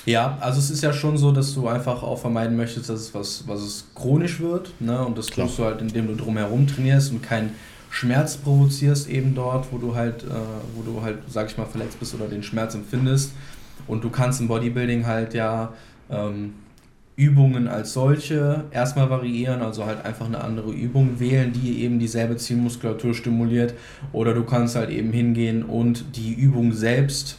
Ja, also es ist ja schon so, dass du einfach auch vermeiden möchtest, dass es was, was es chronisch wird. Ne? Und das Klar. tust du halt, indem du drumherum trainierst und keinen Schmerz provozierst eben dort, wo du halt, äh, wo du halt, sag ich mal, verletzt bist oder den Schmerz empfindest. Und du kannst im Bodybuilding halt ja ähm, Übungen als solche erstmal variieren, also halt einfach eine andere Übung wählen, die eben dieselbe Zielmuskulatur stimuliert. Oder du kannst halt eben hingehen und die Übung selbst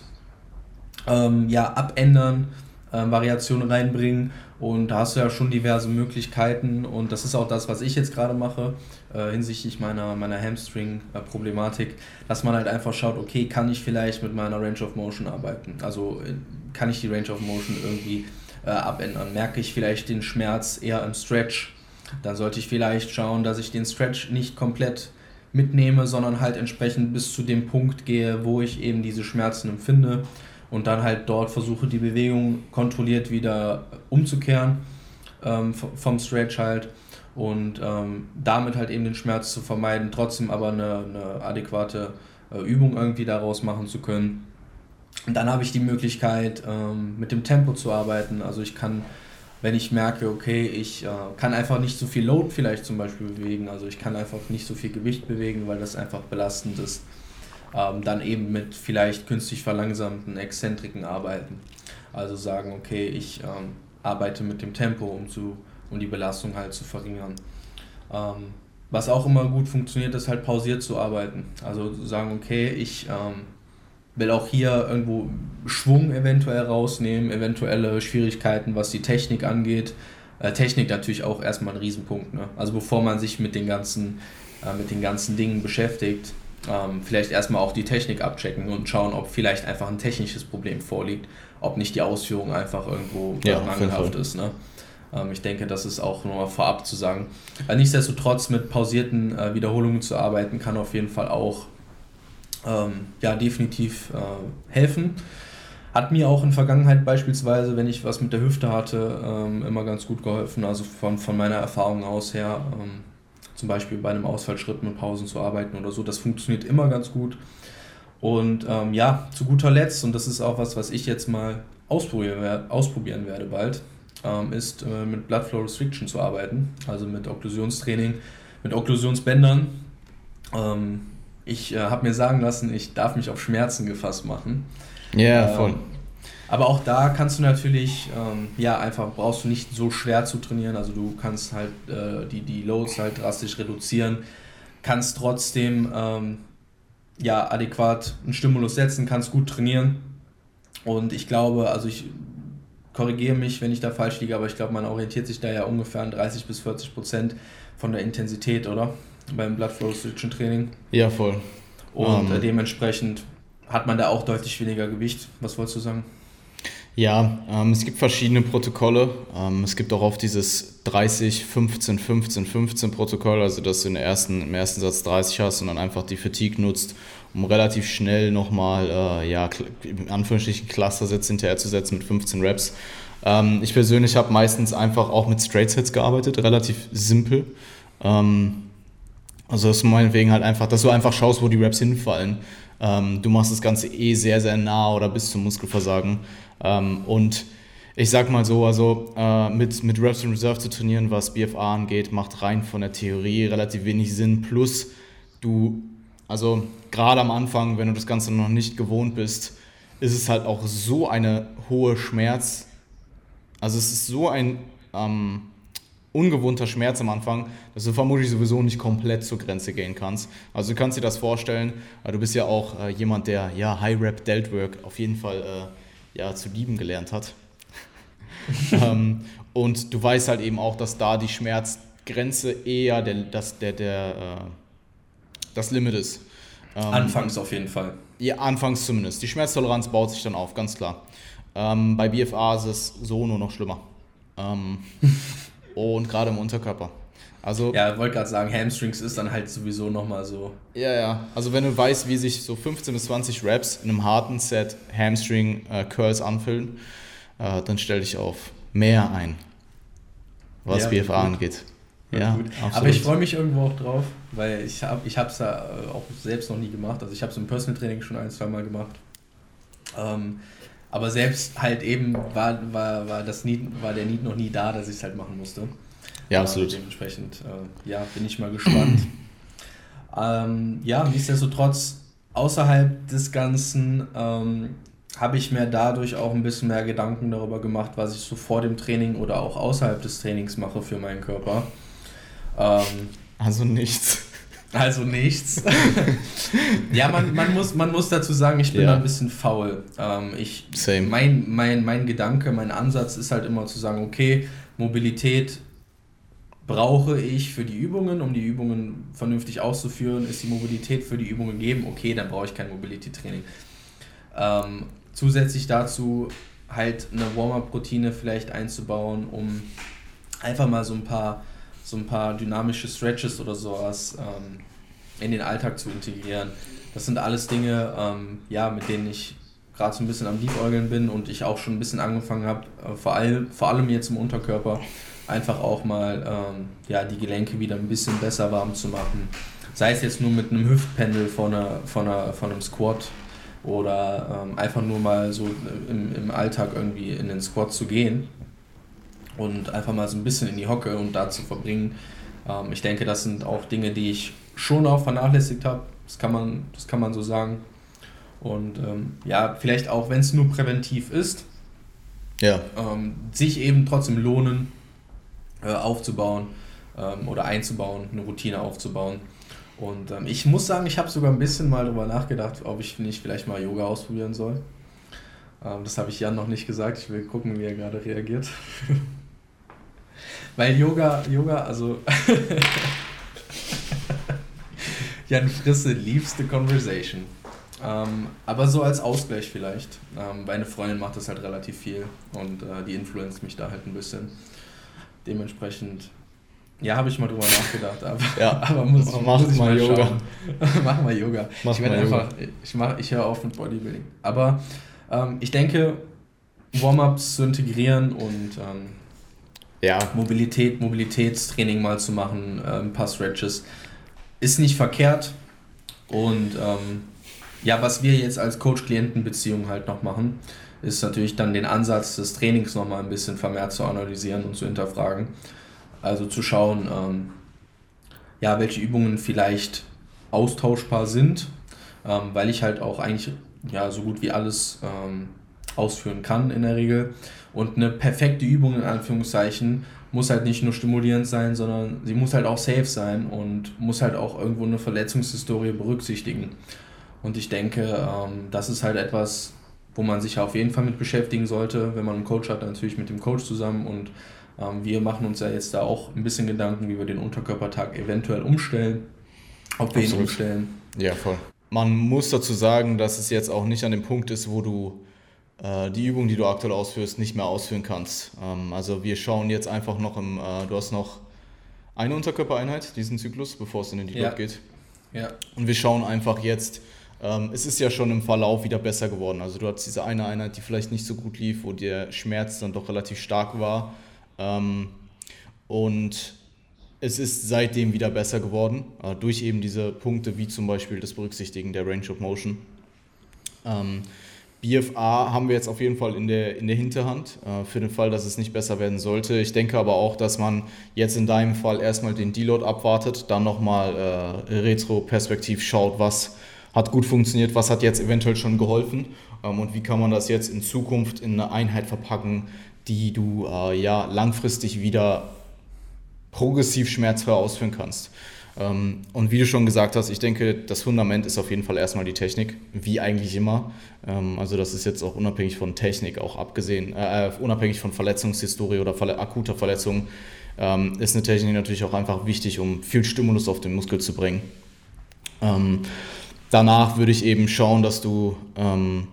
ähm, ja, abändern, äh, Variationen reinbringen. Und da hast du ja schon diverse Möglichkeiten. Und das ist auch das, was ich jetzt gerade mache äh, hinsichtlich meiner, meiner Hamstring-Problematik, dass man halt einfach schaut, okay, kann ich vielleicht mit meiner Range of Motion arbeiten? Also äh, kann ich die Range of Motion irgendwie äh, abändern? Merke ich vielleicht den Schmerz eher im Stretch? Dann sollte ich vielleicht schauen, dass ich den Stretch nicht komplett mitnehme, sondern halt entsprechend bis zu dem Punkt gehe, wo ich eben diese Schmerzen empfinde und dann halt dort versuche, die Bewegung kontrolliert wieder umzukehren ähm, vom Stretch halt und ähm, damit halt eben den Schmerz zu vermeiden, trotzdem aber eine, eine adäquate äh, Übung irgendwie daraus machen zu können. Und dann habe ich die Möglichkeit, ähm, mit dem Tempo zu arbeiten. Also ich kann, wenn ich merke, okay, ich äh, kann einfach nicht so viel Load vielleicht zum Beispiel bewegen, also ich kann einfach nicht so viel Gewicht bewegen, weil das einfach belastend ist, ähm, dann eben mit vielleicht künstlich verlangsamten Exzentriken arbeiten. Also sagen, okay, ich ähm, arbeite mit dem Tempo, um zu um die Belastung halt zu verringern. Ähm, was auch immer gut funktioniert, ist halt pausiert zu arbeiten. Also sagen, okay, ich ähm, will auch hier irgendwo Schwung eventuell rausnehmen, eventuelle Schwierigkeiten, was die Technik angeht. Äh, Technik natürlich auch erstmal ein Riesenpunkt. Ne? Also bevor man sich mit den ganzen, äh, mit den ganzen Dingen beschäftigt, ähm, vielleicht erstmal auch die Technik abchecken und schauen, ob vielleicht einfach ein technisches Problem vorliegt, ob nicht die Ausführung einfach irgendwo ja, mangelhaft ist. Ne? Ähm, ich denke, das ist auch nur vorab zu sagen. Äh, nichtsdestotrotz mit pausierten äh, Wiederholungen zu arbeiten, kann auf jeden Fall auch ähm, ja, definitiv äh, helfen. Hat mir auch in Vergangenheit beispielsweise, wenn ich was mit der Hüfte hatte, ähm, immer ganz gut geholfen. Also von, von meiner Erfahrung aus her, ähm, zum Beispiel bei einem Ausfallschritt mit Pausen zu arbeiten oder so, das funktioniert immer ganz gut. Und ähm, ja, zu guter Letzt, und das ist auch was, was ich jetzt mal ausprobieren, ausprobieren werde bald, ähm, ist äh, mit Blood Flow Restriction zu arbeiten, also mit Okklusionstraining, mit Okklusionsbändern. Ähm, ich äh, habe mir sagen lassen, ich darf mich auf Schmerzen gefasst machen. Ja, yeah, ähm, voll. Aber auch da kannst du natürlich, ähm, ja, einfach brauchst du nicht so schwer zu trainieren. Also du kannst halt äh, die, die Loads halt drastisch reduzieren, kannst trotzdem ähm, ja, adäquat einen Stimulus setzen, kannst gut trainieren. Und ich glaube, also ich korrigiere mich, wenn ich da falsch liege, aber ich glaube, man orientiert sich da ja ungefähr an 30 bis 40 Prozent von der Intensität, oder? Beim Blood Flow Restriction Training. Ja, voll. Und um. Ähm. Äh, dementsprechend hat man da auch deutlich weniger Gewicht. Was wolltest du sagen? Ja, ähm, es gibt verschiedene Protokolle. Ähm, es gibt auch oft dieses 30, 15, 15, 15 Protokoll, also dass du in ersten, im ersten Satz 30 hast und dann einfach die Fatigue nutzt, um relativ schnell nochmal, äh, ja, in Anführungsstrichen Cluster-Sets hinterherzusetzen mit 15 Reps. Ähm, ich persönlich habe meistens einfach auch mit Straight-Sets gearbeitet, relativ simpel. Ähm, also das ist meinetwegen halt einfach, dass du einfach schaust, wo die Reps hinfallen. Ähm, du machst das Ganze eh sehr, sehr nah oder bis zum Muskelversagen. Ähm, und ich sag mal so, also äh, mit, mit Reps in Reserve zu trainieren, was BFA angeht, macht rein von der Theorie relativ wenig Sinn. Plus du also gerade am Anfang, wenn du das Ganze noch nicht gewohnt bist, ist es halt auch so eine hohe Schmerz. Also es ist so ein ähm, ungewohnter Schmerz am Anfang, dass du vermutlich sowieso nicht komplett zur Grenze gehen kannst. Also du kannst dir das vorstellen, du bist ja auch äh, jemand, der ja High Rep Delt Work auf jeden Fall äh, ja, zu lieben gelernt hat. ähm, und du weißt halt eben auch, dass da die Schmerzgrenze eher der, das, der, der, äh, das Limit ist. Ähm, anfangs auf jeden Fall. Ja, anfangs zumindest. Die Schmerztoleranz baut sich dann auf, ganz klar. Ähm, bei BFA ist es so nur noch schlimmer. Und gerade im Unterkörper. Also, ja, wollte gerade sagen, Hamstrings ist dann halt sowieso nochmal so. Ja, ja. Also wenn du weißt, wie sich so 15 bis 20 Reps in einem harten Set Hamstring äh, Curls anfühlen, äh, dann stell dich auf mehr ein, was Ja, BFA gut. angeht. Ja, Ja, gut. absolut. Aber ich freue mich irgendwo auch drauf, weil ich habe ich es ja äh, auch selbst noch nie gemacht. Also ich habe es im Personal Training schon ein, zwei Mal gemacht. Ähm, aber selbst halt eben war, war, war, das Need, war der Need noch nie da, dass ich es halt machen musste. Ja, Äh, absolut. dementsprechend, äh, ja, bin ich mal gespannt. ähm, ja, nichtsdestotrotz, außerhalb des Ganzen ähm, habe ich mir dadurch auch ein bisschen mehr Gedanken darüber gemacht, was ich so vor dem Training oder auch außerhalb des Trainings mache für meinen Körper. Ähm, Also nichts. Also nichts. ja, man, man, muss, man muss dazu sagen, ich bin Ja. da ein bisschen faul. Ähm, ich, Same. Mein, mein, mein Gedanke, mein Ansatz ist halt immer zu sagen, okay, Mobilität brauche ich für die Übungen, um die Übungen vernünftig auszuführen. Ist die Mobilität für die Übungen gegeben? Okay, dann brauche ich kein Mobility-Training. Ähm, zusätzlich dazu halt eine Warm-up-Routine vielleicht einzubauen, um einfach mal so ein paar, so ein paar dynamische Stretches oder sowas ähm, in den Alltag zu integrieren. Das sind alles Dinge, ähm, ja, mit denen ich gerade so ein bisschen am Liebäugeln bin und ich auch schon ein bisschen angefangen habe, äh, vor, allem, vor allem jetzt im Unterkörper, einfach auch mal ähm, ja, die Gelenke wieder ein bisschen besser warm zu machen. Sei es jetzt nur mit einem Hüftpendel von, einer, von, einer, von einem Squat oder ähm, einfach nur mal so im, im Alltag irgendwie in den Squat zu gehen und einfach mal so ein bisschen in die Hocke und da zu verbringen. Ähm, ich denke, das sind auch Dinge, die ich schon auch vernachlässigt habe. Das kann man, das kann man so sagen. Und ähm, ja, vielleicht auch, wenn es nur präventiv ist, Ja, ähm, sich eben trotzdem lohnen, äh, aufzubauen ähm, oder einzubauen, eine Routine aufzubauen. Und ähm, ich muss sagen, ich habe sogar ein bisschen mal darüber nachgedacht, ob ich nicht vielleicht mal Yoga ausprobieren soll. Ähm, das habe ich Jan noch nicht gesagt. Ich will gucken, wie er gerade reagiert. Weil Yoga, Yoga, also Jan Frisse liebste Conversation. Ähm, aber so als Ausgleich vielleicht. Ähm, meine Freundin macht das halt relativ viel und äh, die influenzt mich da halt ein bisschen. Dementsprechend, ja, habe ich mal drüber nachgedacht. Aber, Ja. aber muss, Mach muss ich mal Yoga. schauen. mach mal Yoga. Mach ich werde mal Yoga. einfach, ich, mach, ich höre auf mit Bodybuilding. Aber ähm, ich denke, Warm-ups zu integrieren und ähm, ja, Mobilität, Mobilitätstraining mal zu machen, äh, ein paar Stretches, ist nicht verkehrt. Und ähm, ja, was wir jetzt als Coach-Klienten-Beziehung halt noch machen, ist natürlich dann den Ansatz des Trainings nochmal ein bisschen vermehrt zu analysieren und zu hinterfragen. Also zu schauen, ähm, ja, welche Übungen vielleicht austauschbar sind, ähm, weil ich halt auch eigentlich ja, so gut wie alles ähm, ausführen kann in der Regel. Und eine perfekte Übung in Anführungszeichen muss halt nicht nur stimulierend sein, sondern sie muss halt auch safe sein und muss halt auch irgendwo eine Verletzungshistorie berücksichtigen. Und ich denke, ähm, das ist halt etwas, wo man sich auf jeden Fall mit beschäftigen sollte, wenn man einen Coach hat, natürlich mit dem Coach zusammen. Und ähm, wir machen uns ja jetzt da auch ein bisschen Gedanken, wie wir den Unterkörpertag eventuell umstellen, ob wir ihn Absolut. umstellen. ja, voll. Man muss dazu sagen, dass es jetzt auch nicht an dem Punkt ist, wo du äh, die Übung, die du aktuell ausführst, nicht mehr ausführen kannst. Ähm, also wir schauen jetzt einfach noch im, äh, du hast noch eine Unterkörpereinheit, diesen Zyklus, bevor es in den Deload Ja. geht. Ja, Und wir schauen einfach jetzt, ähm, es ist ja schon im Verlauf wieder besser geworden. Also du hattest diese eine Einheit, die vielleicht nicht so gut lief, wo der Schmerz dann doch relativ stark war. Ähm, und es ist seitdem wieder besser geworden, äh, durch eben diese Punkte wie zum Beispiel das Berücksichtigen der Range of Motion. Ähm, BFA haben wir jetzt auf jeden Fall in der, in der Hinterhand, äh, für den Fall, dass es nicht besser werden sollte. Ich denke aber auch, dass man jetzt in deinem Fall erstmal den Deload abwartet, dann nochmal äh, retroperspektiv schaut, was hat gut funktioniert, was hat jetzt eventuell schon geholfen ähm, und wie kann man das jetzt in Zukunft in eine Einheit verpacken, die du äh, ja langfristig wieder progressiv schmerzfrei ausführen kannst. Ähm, und wie du schon gesagt hast, ich denke, das Fundament ist auf jeden Fall erstmal die Technik, wie eigentlich immer. Ähm, also das ist jetzt auch unabhängig von Technik, auch abgesehen, äh, unabhängig von Verletzungshistorie oder verle akuter Verletzung, ähm, ist eine Technik natürlich auch einfach wichtig, um viel Stimulus auf den Muskel zu bringen. Ähm, danach würde ich eben schauen, dass du, ähm,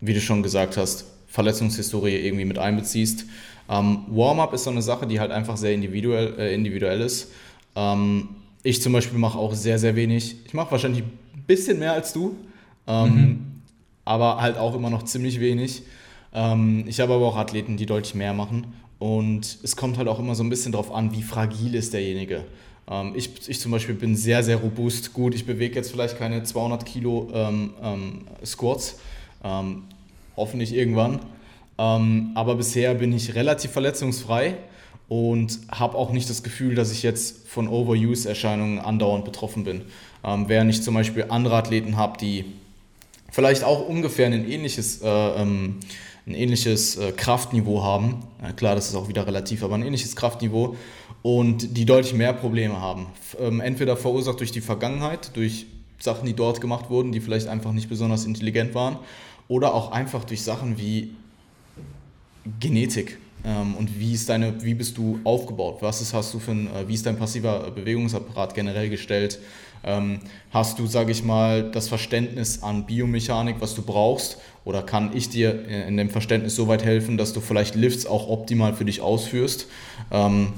wie du schon gesagt hast, Verletzungshistorie irgendwie mit einbeziehst. Ähm, Warm-up ist so eine Sache, die halt einfach sehr individuell, äh, individuell ist. Ähm, ich zum Beispiel mache auch sehr, sehr wenig. Ich mache wahrscheinlich ein bisschen mehr als du, ähm, aber halt auch immer noch ziemlich wenig. Ähm, ich habe aber auch Athleten, die deutlich mehr machen. Und es kommt halt auch immer so ein bisschen darauf an, wie fragil ist derjenige. Ähm, ich, ich zum Beispiel bin sehr, sehr robust. Gut, ich bewege jetzt vielleicht keine 200 Kilo ähm, ähm, Squats. Ähm, hoffentlich irgendwann. Aber bisher bin ich relativ verletzungsfrei und habe auch nicht das Gefühl, dass ich jetzt von Overuse-Erscheinungen andauernd betroffen bin. Ähm, während ich zum Beispiel andere Athleten habe, die vielleicht auch ungefähr ein ähnliches, äh, ähm, ein ähnliches äh, Kraftniveau haben. Ja, klar, das ist auch wieder relativ, aber ein ähnliches Kraftniveau und die deutlich mehr Probleme haben. Ähm, entweder verursacht durch die Vergangenheit, durch Sachen, die dort gemacht wurden, die vielleicht einfach nicht besonders intelligent waren, oder auch einfach durch Sachen wie Genetik und wie ist deine, wie bist du aufgebaut? Was ist, hast du für ein, äh, wie ist dein passiver Bewegungsapparat generell gestellt? Ähm, hast du, sage ich mal, das Verständnis an Biomechanik, was du brauchst? Oder kann ich dir in dem Verständnis so weit helfen, dass du vielleicht Lifts auch optimal für dich ausführst? Ähm,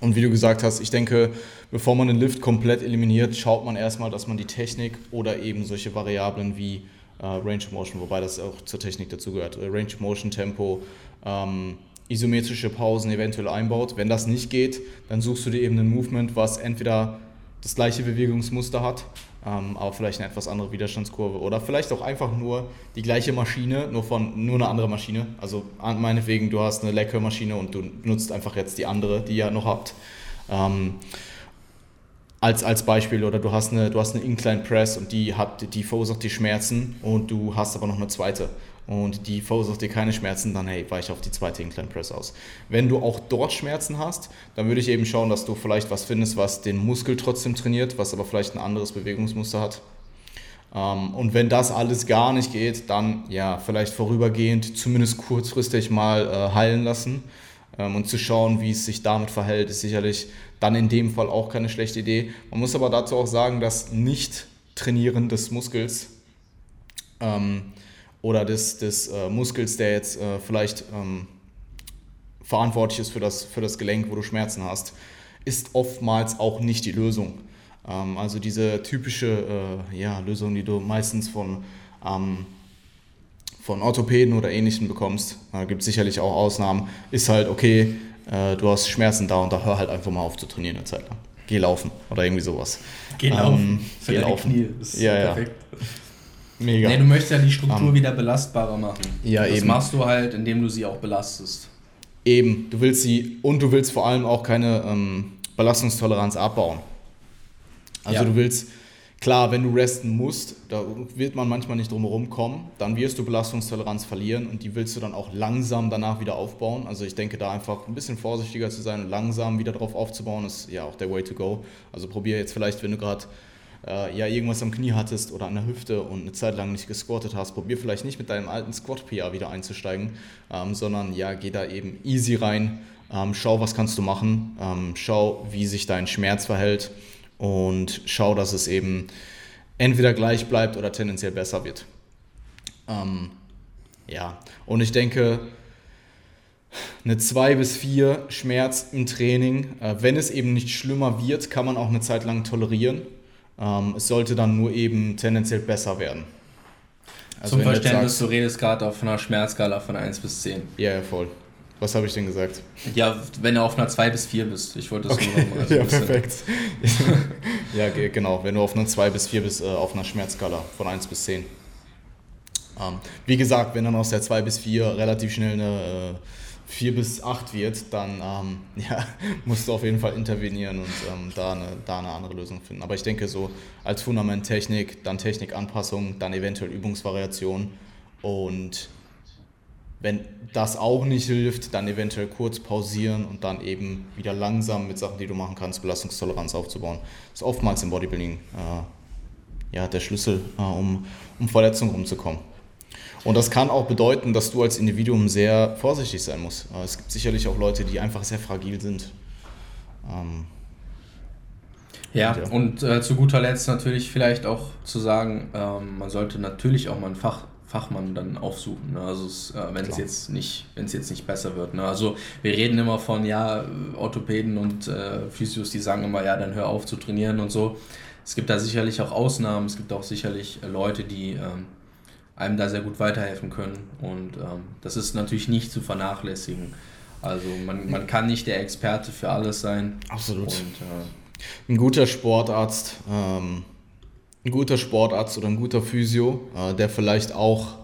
und wie du gesagt hast, ich denke, bevor man den Lift komplett eliminiert, schaut man erstmal, dass man die Technik oder eben solche Variablen wie äh, Range of Motion, wobei das auch zur Technik dazugehört, äh, Range of Motion, Tempo, ähm, isometrische Pausen eventuell einbaut. Wenn das nicht geht, dann suchst du dir eben ein Movement, was entweder das gleiche Bewegungsmuster hat, ähm, aber vielleicht eine etwas andere Widerstandskurve oder vielleicht auch einfach nur die gleiche Maschine, nur von nur eine andere Maschine. Also meinetwegen, du hast eine Leckermaschine und du nutzt einfach jetzt die andere, die ihr noch habt. Ähm, als, als Beispiel oder du hast eine, du hast eine Incline Press und die hat, die verursacht die Schmerzen und du hast aber noch eine zweite und die verursacht dir keine Schmerzen, dann hey, weiche auf die zweite Incline Press aus. Wenn du auch dort Schmerzen hast, dann würde ich eben schauen, dass du vielleicht was findest, was den Muskel trotzdem trainiert, was aber vielleicht ein anderes Bewegungsmuster hat. Ähm, und wenn das alles gar nicht geht, dann ja, vielleicht vorübergehend, zumindest kurzfristig mal äh, heilen lassen ähm, und zu schauen, wie es sich damit verhält, ist sicherlich dann in dem Fall auch keine schlechte Idee. Man muss aber dazu auch sagen, dass Nicht-Trainieren des Muskels ähm, oder des, des äh, Muskels, der jetzt äh, vielleicht ähm, verantwortlich ist für das, für das Gelenk, wo du Schmerzen hast, ist oftmals auch nicht die Lösung. Ähm, also diese typische äh, ja, Lösung, die du meistens von, ähm, von Orthopäden oder Ähnlichem bekommst, äh, gibt sicherlich auch Ausnahmen, ist halt, okay, äh, du hast Schmerzen da und da hör halt einfach mal auf zu trainieren eine Zeit lang. Geh laufen oder irgendwie sowas. Geh laufen. Ähm, geh laufen. Knie. Ist ja, perfekt. Ja. Mega. Nee, du möchtest ja die Struktur um, wieder belastbarer machen. Ja, das eben. Das machst du halt, indem du sie auch belastest. Eben, du willst sie und du willst vor allem auch keine ähm, Belastungstoleranz abbauen. Also ja. du willst, klar, wenn du resten musst, da wird man manchmal nicht drum herum kommen, dann wirst du Belastungstoleranz verlieren und die willst du dann auch langsam danach wieder aufbauen. Also ich denke da einfach ein bisschen vorsichtiger zu sein und langsam wieder drauf aufzubauen, ist ja auch der Way to go. Also probier jetzt vielleicht, wenn du gerade äh, ja irgendwas am Knie hattest oder an der Hüfte und eine Zeit lang nicht gesquattet hast, probier vielleicht nicht mit deinem alten Squat-PR wieder einzusteigen, ähm, sondern ja, geh da eben easy rein, ähm, schau, was kannst du machen, ähm, schau, wie sich dein Schmerz verhält und schau, dass es eben entweder gleich bleibt oder tendenziell besser wird. Ähm, ja, und ich denke, eine 2 bis 4 Schmerz im Training, äh, wenn es eben nicht schlimmer wird, kann man auch eine Zeit lang tolerieren. Ähm, es sollte dann nur eben tendenziell besser werden. Also Zum Verständnis, du, redest gerade auf einer Schmerzskala von 1 bis 10. Ja, ja, voll. Was habe ich denn gesagt? Ja, wenn du auf einer 2 bis 4 bist. Ich wollte das okay. nur also Ja, perfekt. ja, genau. Wenn du auf einer 2 bis 4 bist, äh, auf einer Schmerzskala von 1 bis 10. Ähm, wie gesagt, wenn dann aus der 2 bis 4 relativ schnell eine äh, 4 bis 8 wird, dann ähm, ja, musst du auf jeden Fall intervenieren und ähm, da, eine, da eine andere Lösung finden. Aber ich denke so als Fundament Technik, dann Technikanpassung, dann eventuell Übungsvariation und wenn das auch nicht hilft, dann eventuell kurz pausieren und dann eben wieder langsam mit Sachen, die du machen kannst, Belastungstoleranz aufzubauen. Das ist oftmals im Bodybuilding äh, ja, der Schlüssel, äh, um, um Verletzungen rumzukommen. Und das kann auch bedeuten, dass du als Individuum sehr vorsichtig sein musst. Es gibt sicherlich auch Leute, die einfach sehr fragil sind. Ähm, ja, und, ja. und äh, zu guter Letzt natürlich vielleicht auch zu sagen, ähm, man sollte natürlich auch mal einen Fach, Fachmann dann aufsuchen. Ne? Also äh, wenn es jetzt nicht, wenn es jetzt nicht besser wird. Ne? Also wir reden immer von ja Orthopäden und äh, Physios, die sagen immer ja, dann hör auf zu trainieren und so. Es gibt da sicherlich auch Ausnahmen. Es gibt auch sicherlich Leute, die ähm, einem da sehr gut weiterhelfen können. Und ähm, das ist natürlich nicht zu vernachlässigen. Also man, man kann nicht der Experte für alles sein. Absolut. Und, äh, ein guter Sportarzt, ähm, ein guter Sportarzt oder ein guter Physio, äh, der vielleicht auch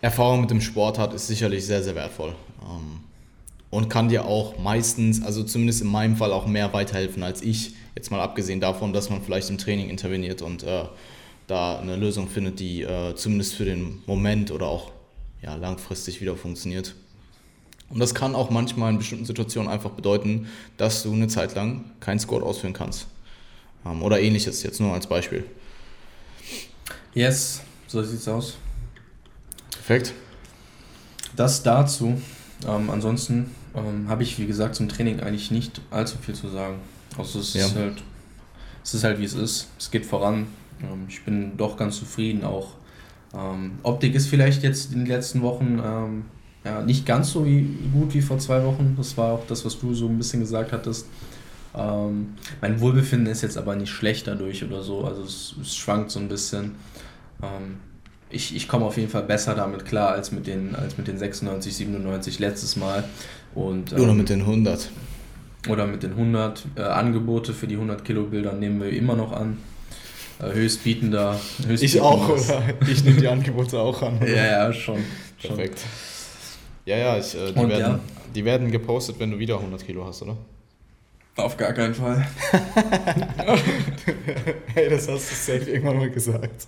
Erfahrung mit dem Sport hat, ist sicherlich sehr, sehr wertvoll. Ähm, und kann dir auch meistens, also zumindest in meinem Fall, auch mehr weiterhelfen als ich. Jetzt mal abgesehen davon, dass man vielleicht im Training interveniert und äh, da eine Lösung findet, die äh, zumindest für den Moment oder auch ja, langfristig wieder funktioniert. Und das kann auch manchmal in bestimmten Situationen einfach bedeuten, dass du eine Zeit lang keinen Squat ausführen kannst. Ähm, oder ähnliches, jetzt nur als Beispiel. Yes, so sieht es aus. Perfekt. Das dazu. Ähm, ansonsten ähm, habe ich, wie gesagt, zum Training eigentlich nicht allzu viel zu sagen. Also es, ja. ist halt, es ist halt, wie es ist. Es geht voran. Ähm, ich bin doch ganz zufrieden. Auch ähm, Optik ist vielleicht jetzt in den letzten Wochen ähm, ja, nicht ganz so wie, gut wie vor zwei Wochen. Das war auch das, was du so ein bisschen gesagt hattest. Ähm, mein Wohlbefinden ist jetzt aber nicht schlecht dadurch oder so. Also es, es schwankt so ein bisschen. Ähm, ich, ich komme auf jeden Fall besser damit klar als mit den, als mit den 96, 97 letztes Mal. Und, ähm, oder mit den 100. Oder mit den 100. Äh, Angebote für die 100 Kilo Bilder nehmen wir immer noch an. Äh, höchstbietender. höchstbietender ich auch, oder? Ich nehme die Angebote auch an. Oder? Ja, ja, schon. Perfekt. Schon. Ja, ja, ich, äh, die, werden, ja. die werden gepostet, wenn du wieder 100 Kilo hast, oder? Auf gar keinen Fall. hey, das hast du safe irgendwann mal gesagt.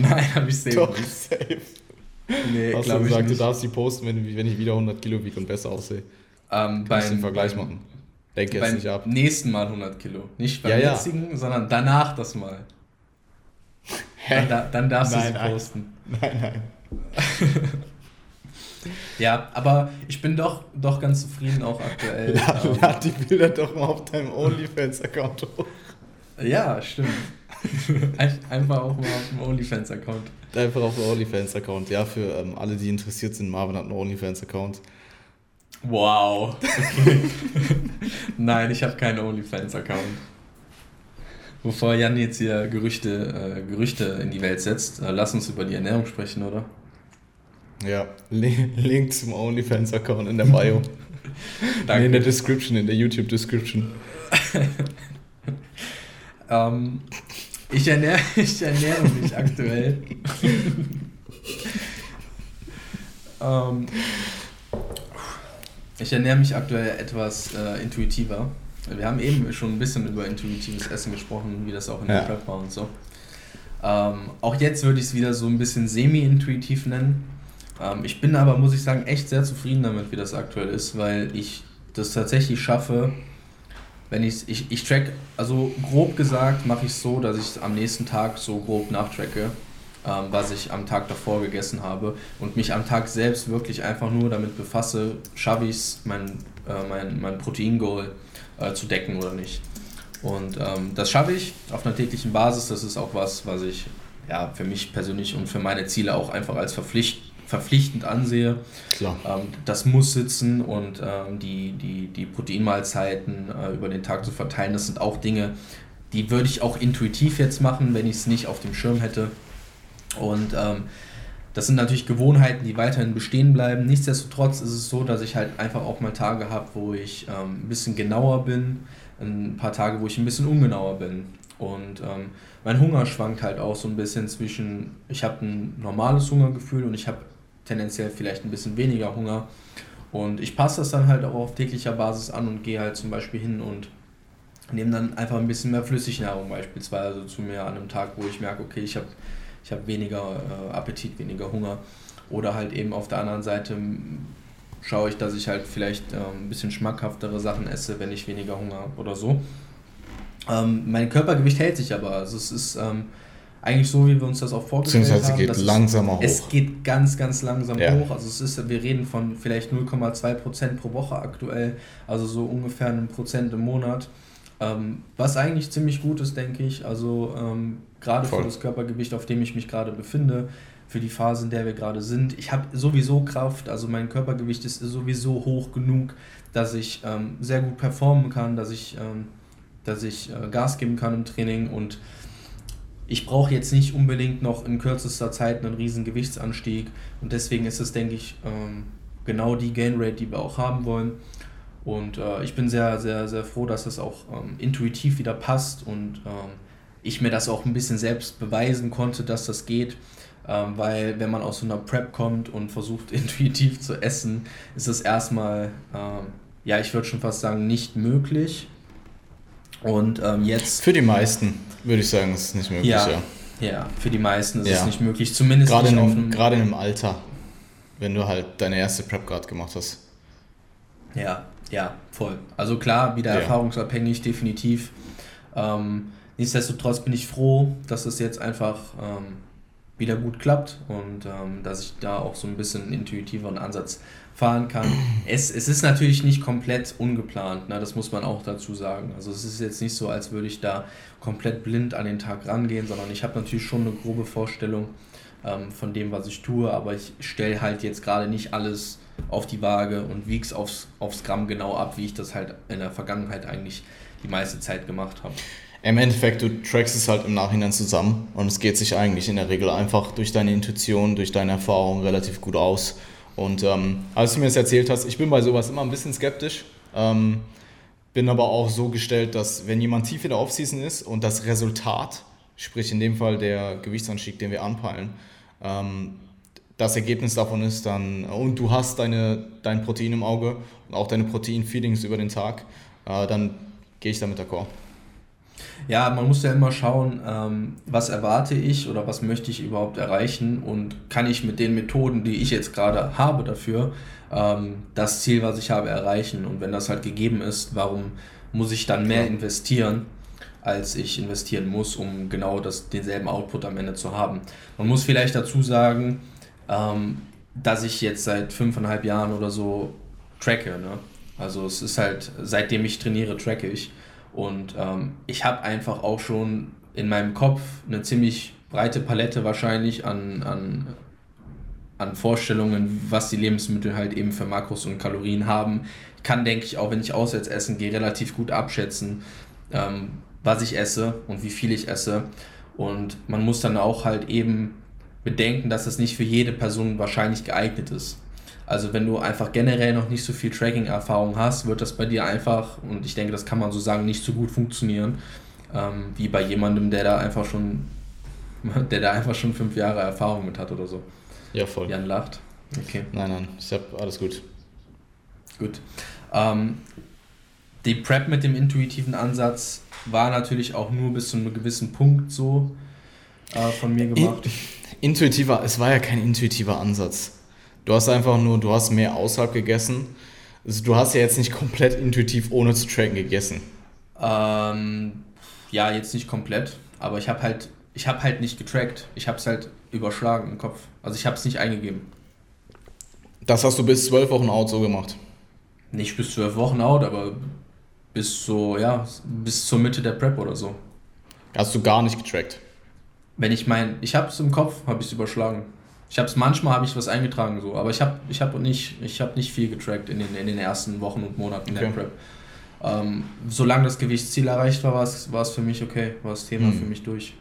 Nein, habe ich safe Doch, nicht. safe. Nee, hast du gesagt, du darfst die posten, wenn, wenn ich wieder 100 Kilo wiege und besser aussehe. Ähm, beim, den Vergleich machen. Denke jetzt nicht ab. nächsten Mal 100 Kilo. Nicht beim ja, jetzigen, ja. sondern danach das Mal. Dann, dann darfst nein, du sie posten. Nein, nein. Ja, aber ich bin doch, doch ganz zufrieden auch aktuell. Lad, ähm, lad die Bilder doch mal auf deinem OnlyFans-Account hoch. Ja, stimmt. Einfach auch mal auf dem OnlyFans-Account. Einfach auf dem OnlyFans-Account. Ja, für ähm, alle, die interessiert sind, Marvin hat einen OnlyFans-Account. Wow. Okay. Nein, ich habe keinen OnlyFans-Account. Bevor Jan jetzt hier Gerüchte, äh, Gerüchte in die Welt setzt, äh, lass uns über die Ernährung sprechen, oder? Ja, Link zum OnlyFans-Account in der Bio. Danke. in der Description, in der YouTube-Description. ähm, ich, ernähre, ich ernähre mich aktuell. ähm, ich ernähre mich aktuell etwas äh, intuitiver. Wir haben eben schon ein bisschen über intuitives Essen gesprochen, wie das auch in der ja. Prep war und so. Ähm, auch jetzt würde ich es wieder so ein bisschen semi-intuitiv nennen. Ähm, ich bin aber, muss ich sagen, echt sehr zufrieden damit, wie das aktuell ist, weil ich das tatsächlich schaffe, wenn ich ich, ich track, also grob gesagt mache ich es so, dass ich am nächsten Tag so grob nachtracke, ähm, was ich am Tag davor gegessen habe und mich am Tag selbst wirklich einfach nur damit befasse, schaffe ich es, mein, äh, mein, mein Protein-Goal äh, zu decken oder nicht. Und ähm, das schaffe ich auf einer täglichen Basis. Das ist auch was, was ich ja, für mich persönlich und für meine Ziele auch einfach als Verpflicht, verpflichtend ansehe. Klar. Ähm, das muss sitzen und ähm, die, die, die Proteinmahlzeiten äh, über den Tag zu verteilen, das sind auch Dinge, die würde ich auch intuitiv jetzt machen, wenn ich es nicht auf dem Schirm hätte. Und ähm, das sind natürlich Gewohnheiten, die weiterhin bestehen bleiben. Nichtsdestotrotz ist es so, dass ich halt einfach auch mal Tage habe, wo ich ähm, ein bisschen genauer bin, ein paar Tage, wo ich ein bisschen ungenauer bin. Und ähm, mein Hunger schwankt halt auch so ein bisschen zwischen, ich habe ein normales Hungergefühl und ich habe tendenziell vielleicht ein bisschen weniger Hunger. Und ich passe das dann halt auch auf täglicher Basis an und gehe halt zum Beispiel hin und nehme dann einfach ein bisschen mehr Flüssignahrung beispielsweise zu mir an einem Tag, wo ich merke, okay, ich habe ich hab weniger äh, Appetit, weniger Hunger. Oder halt eben auf der anderen Seite schaue ich, dass ich halt vielleicht äh, ein bisschen schmackhaftere Sachen esse, wenn ich weniger Hunger habe oder so. Ähm, mein Körpergewicht hält sich aber. Also es ist ähm, eigentlich so, wie wir uns das auch vorgestellt haben. Beziehungsweise geht langsamer hoch. Es geht ganz, ganz langsam ja. hoch. Also es ist, wir reden von vielleicht 0,2 Prozent pro Woche aktuell, also so ungefähr ein Prozent im Monat. Ähm, was eigentlich ziemlich gut ist, denke ich. Also gerade für das Körpergewicht, auf dem ich mich gerade befinde, für die Phase, in der wir gerade sind. Ich habe sowieso Kraft, also mein Körpergewicht ist sowieso hoch genug, dass ich ähm, sehr gut performen kann, dass ich, ähm, dass ich äh, Gas geben kann im Training und ich brauche jetzt nicht unbedingt noch in kürzester Zeit einen riesen Gewichtsanstieg und deswegen ist es, denke ich, ähm, genau die Gain Rate, die wir auch haben wollen. Und äh, ich bin sehr, sehr, sehr froh, dass es auch ähm, intuitiv wieder passt und ähm, ich mir das auch ein bisschen selbst beweisen konnte, dass das geht. Ähm, weil wenn man aus so einer Prep kommt und versucht intuitiv zu essen, ist es erstmal, ähm, ja, ich würde schon fast sagen, nicht möglich. Und ähm, jetzt. Für die meisten würde ich sagen, ist es nicht möglich, ja. Ja, ja für die meisten ist ja. es nicht möglich. Zumindest gerade nicht in einem, Gerade in einem Alter, wenn du halt deine erste Prep gerade gemacht hast. Ja, ja, voll. Also klar, wieder erfahrungsabhängig, definitiv. Ähm, nichtsdestotrotz bin ich froh, dass es jetzt einfach ähm, wieder gut klappt und ähm, dass ich da auch so ein bisschen intuitiveren Ansatz fahren kann. Es, es ist natürlich nicht komplett ungeplant, ne? das muss man auch dazu sagen. Also es ist jetzt nicht so, als würde ich da komplett blind an den Tag rangehen, sondern ich habe natürlich schon eine grobe Vorstellung ähm, von dem, was ich tue, aber ich stelle halt jetzt gerade nicht alles auf die Waage und wiege es aufs, aufs Gramm genau ab, wie ich das halt in der Vergangenheit eigentlich die meiste Zeit gemacht habe. Im Endeffekt, du trackst es halt im Nachhinein zusammen und es geht sich eigentlich in der Regel einfach durch deine Intuition, durch deine Erfahrung relativ gut aus. Und ähm, als du mir das erzählt hast, ich bin bei sowas immer ein bisschen skeptisch, ähm, bin aber auch so gestellt, dass wenn jemand tief in der Offseason ist und das Resultat, sprich in dem Fall der Gewichtsanstieg, den wir anpeilen, ähm, das Ergebnis davon ist dann, und du hast deine, dein Protein im Auge und auch deine Protein-Feelings über den Tag, äh, dann gehe ich damit d'accord. Ja, man muss ja immer schauen, ähm, was erwarte ich oder was möchte ich überhaupt erreichen und kann ich mit den Methoden, die ich jetzt gerade habe dafür, ähm, das Ziel, was ich habe, erreichen. Und wenn das halt gegeben ist, warum muss ich dann mehr investieren, als ich investieren muss, um genau das, denselben Output am Ende zu haben. Man muss vielleicht dazu sagen, ähm, dass ich jetzt seit fünfeinhalb Jahren oder so tracke. Ne? Also es ist halt, seitdem ich trainiere, tracke ich. Und ähm, ich habe einfach auch schon in meinem Kopf eine ziemlich breite Palette wahrscheinlich an, an, an Vorstellungen, was die Lebensmittel halt eben für Makros und Kalorien haben. Ich kann, denke ich, auch wenn ich auswärts essen gehe, relativ gut abschätzen, ähm, was ich esse und wie viel ich esse. Und man muss dann auch halt eben bedenken, dass es nicht für jede Person wahrscheinlich geeignet ist. Also wenn du einfach generell noch nicht so viel Tracking-Erfahrung hast, wird das bei dir einfach, und ich denke, das kann man so sagen, nicht so gut funktionieren, ähm, wie bei jemandem, der da einfach schon, der da einfach schon fünf Jahre Erfahrung mit hat oder so. Ja, voll. Jan lacht. Okay. Nein, nein, ich habe alles gut. Gut. Ähm, die Prep mit dem intuitiven Ansatz war natürlich auch nur bis zu einem gewissen Punkt so äh, von mir gemacht. Intuitiver, es war ja kein intuitiver Ansatz. Du hast einfach nur, du hast mehr außerhalb gegessen. Also du hast ja jetzt nicht komplett intuitiv ohne zu tracken gegessen. Ähm, ja, jetzt nicht komplett, aber ich habe halt, ich habe halt nicht getrackt. Ich habe es halt überschlagen im Kopf. Also ich habe es nicht eingegeben. Das hast du bis zwölf Wochen out so gemacht. Nicht bis zwölf Wochen out, aber bis so, ja, bis zur Mitte der Prep oder so. Hast du gar nicht getrackt? Wenn ich mein, ich habe es im Kopf, habe ich es überschlagen. Ich habe es manchmal habe ich was eingetragen so, aber ich habe ich habe nicht ich habe nicht viel getrackt in den, in den ersten Wochen und Monaten okay. der Prep. Ähm, solange das Gewichtsziel erreicht war, war es, war es für mich okay, war das Thema hm. für mich durch.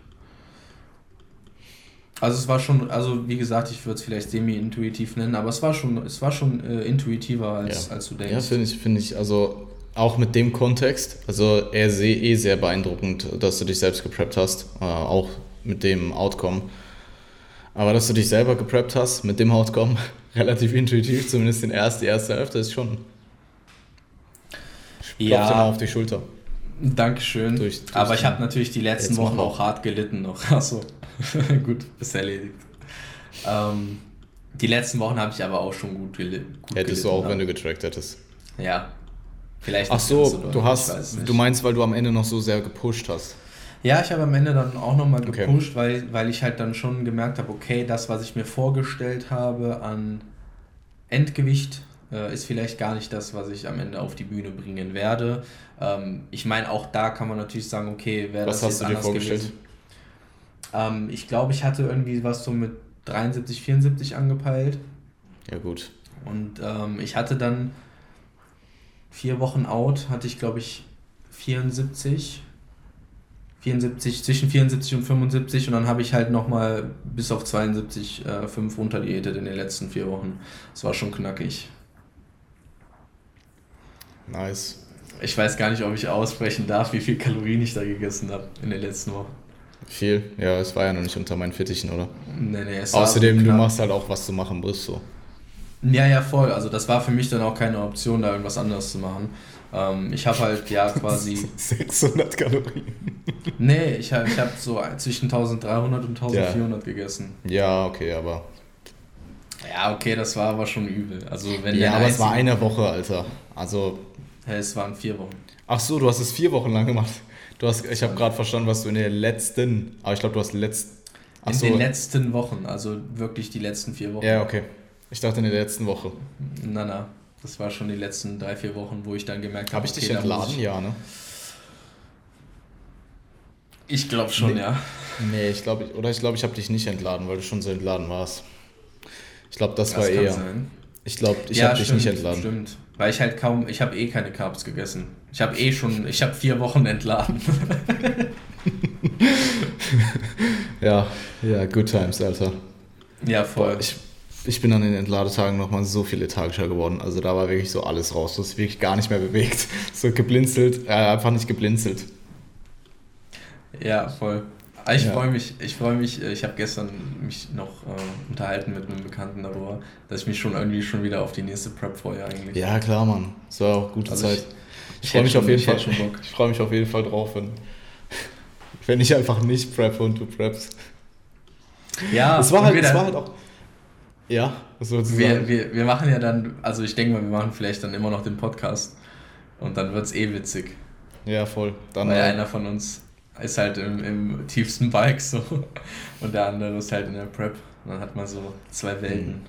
Also es war schon, also wie gesagt, ich würde es vielleicht semi-intuitiv nennen, aber es war schon, es war schon äh, intuitiver als, ja. als du denkst. Ja, finde ich, finde ich, also auch mit dem Kontext, also er sehe eh sehr beeindruckend, dass du dich selbst gepreppt hast, äh, auch mit dem Outcome. Aber dass du dich selber gepreppt hast mit dem Outcome, relativ intuitiv, zumindest in erst, die erste Hälfte, ist schon. Ich ja. mal auf die Schulter. Dankeschön. Durch, durch Aber ich habe natürlich die letzten Wochen auch hart gelitten noch. Achso, gut, ist erledigt. Ähm, die letzten Wochen habe ich aber auch schon gut, gel gut Hättest du auch, haben. wenn du getrackt hättest. Ja. Vielleicht Ach so, du hast, du meinst, weil du am Ende noch so sehr gepusht hast. Ja, ich habe am Ende dann auch nochmal gepusht, okay. weil, weil ich halt dann schon gemerkt habe, okay, das, was ich mir vorgestellt habe an Endgewicht, äh, ist vielleicht gar nicht das, was ich am Ende auf die Bühne bringen werde. Ähm, ich meine, auch da kann man natürlich sagen, okay, wäre das jetzt anders gewesen. Ähm, ich glaube, ich hatte irgendwie was so mit 73, 74 angepeilt. Ja, gut. Und ähm, ich hatte dann vier Wochen out, hatte ich glaube ich 74 74, zwischen 74 und 75 und dann habe ich halt nochmal bis auf 72 äh, 5 runterdiätet in den letzten vier Wochen. Das war schon knackig. Nice. Ich weiß gar nicht, ob ich aussprechen darf, wie viel Kalorien ich da gegessen habe in den letzten Wochen. Viel? Ja, es war ja noch nicht unter meinen Fittichen, oder? Nee, nee, es Außerdem, du machst halt auch, was du machen musst, so. Ja, ja, voll. Also das war für mich dann auch keine Option, da irgendwas anderes zu machen. Ähm, ich habe halt ja quasi... 600 Kalorien. Nee, ich habe ich hab so zwischen 1300 und 1400 gegessen. Ja, okay, aber. Ja, okay, das war aber schon übel. Also wenn Ja, aber es war eine Woche, Alter. Also. Hey, es waren vier Wochen. Ach so, du hast es vier Wochen lang gemacht. Du hast, ich habe gerade verstanden, was du in der letzten. Aber ich glaube, du hast letzt. Ach In so. den letzten Wochen, also wirklich die letzten vier Wochen. Ja, okay. Ich dachte in der letzten Woche. Na, na. Das war schon die letzten drei, vier Wochen, wo ich dann gemerkt habe, Habe ich dich okay, muss entladen? Ja, ne? Ich glaube schon, Nee. ja. Nee, ich glaube, oder ich glaube, ich habe dich nicht entladen, weil du schon so entladen warst. Ich glaube, das, war kann eher. sein. Ich glaube, ich ja, habe dich nicht entladen. Stimmt. Weil ich halt kaum, ich habe eh keine Carbs gegessen. Ich habe eh schon, ich habe vier Wochen entladen. Ja, ja, good times, Alter. ja, voll. Boah, ich, ich bin an den Entladetagen nochmal so viel lethargischer geworden. Also da war wirklich so alles raus. Du hast wirklich gar nicht mehr bewegt. So geblinzelt, äh, einfach nicht geblinzelt. Ja, voll. Aber Ich Ja. freue mich, ich freue mich, äh, ich habe gestern mich noch äh, unterhalten mit einem Bekannten darüber, dass ich mich schon irgendwie schon wieder auf die nächste Prep freue eigentlich. Ja, klar, Mann. Es war auch gute Also Zeit. ich- Ich, ich freue mich schon- auf jeden Fall. Ich freue mich auf jeden Fall drauf, wenn, wenn ich einfach nicht preppe und du preppst. Ja, es war halt, es war halt auch. Ja, du Wir, wir, wir machen ja dann, also ich denke mal, wir machen vielleicht dann immer noch den Podcast und dann wird es eh witzig. Ja, voll. Dann, Weil einer von uns ist halt im, im tiefsten Bike so und der andere ist halt in der Prep. Und dann hat man so zwei Welten.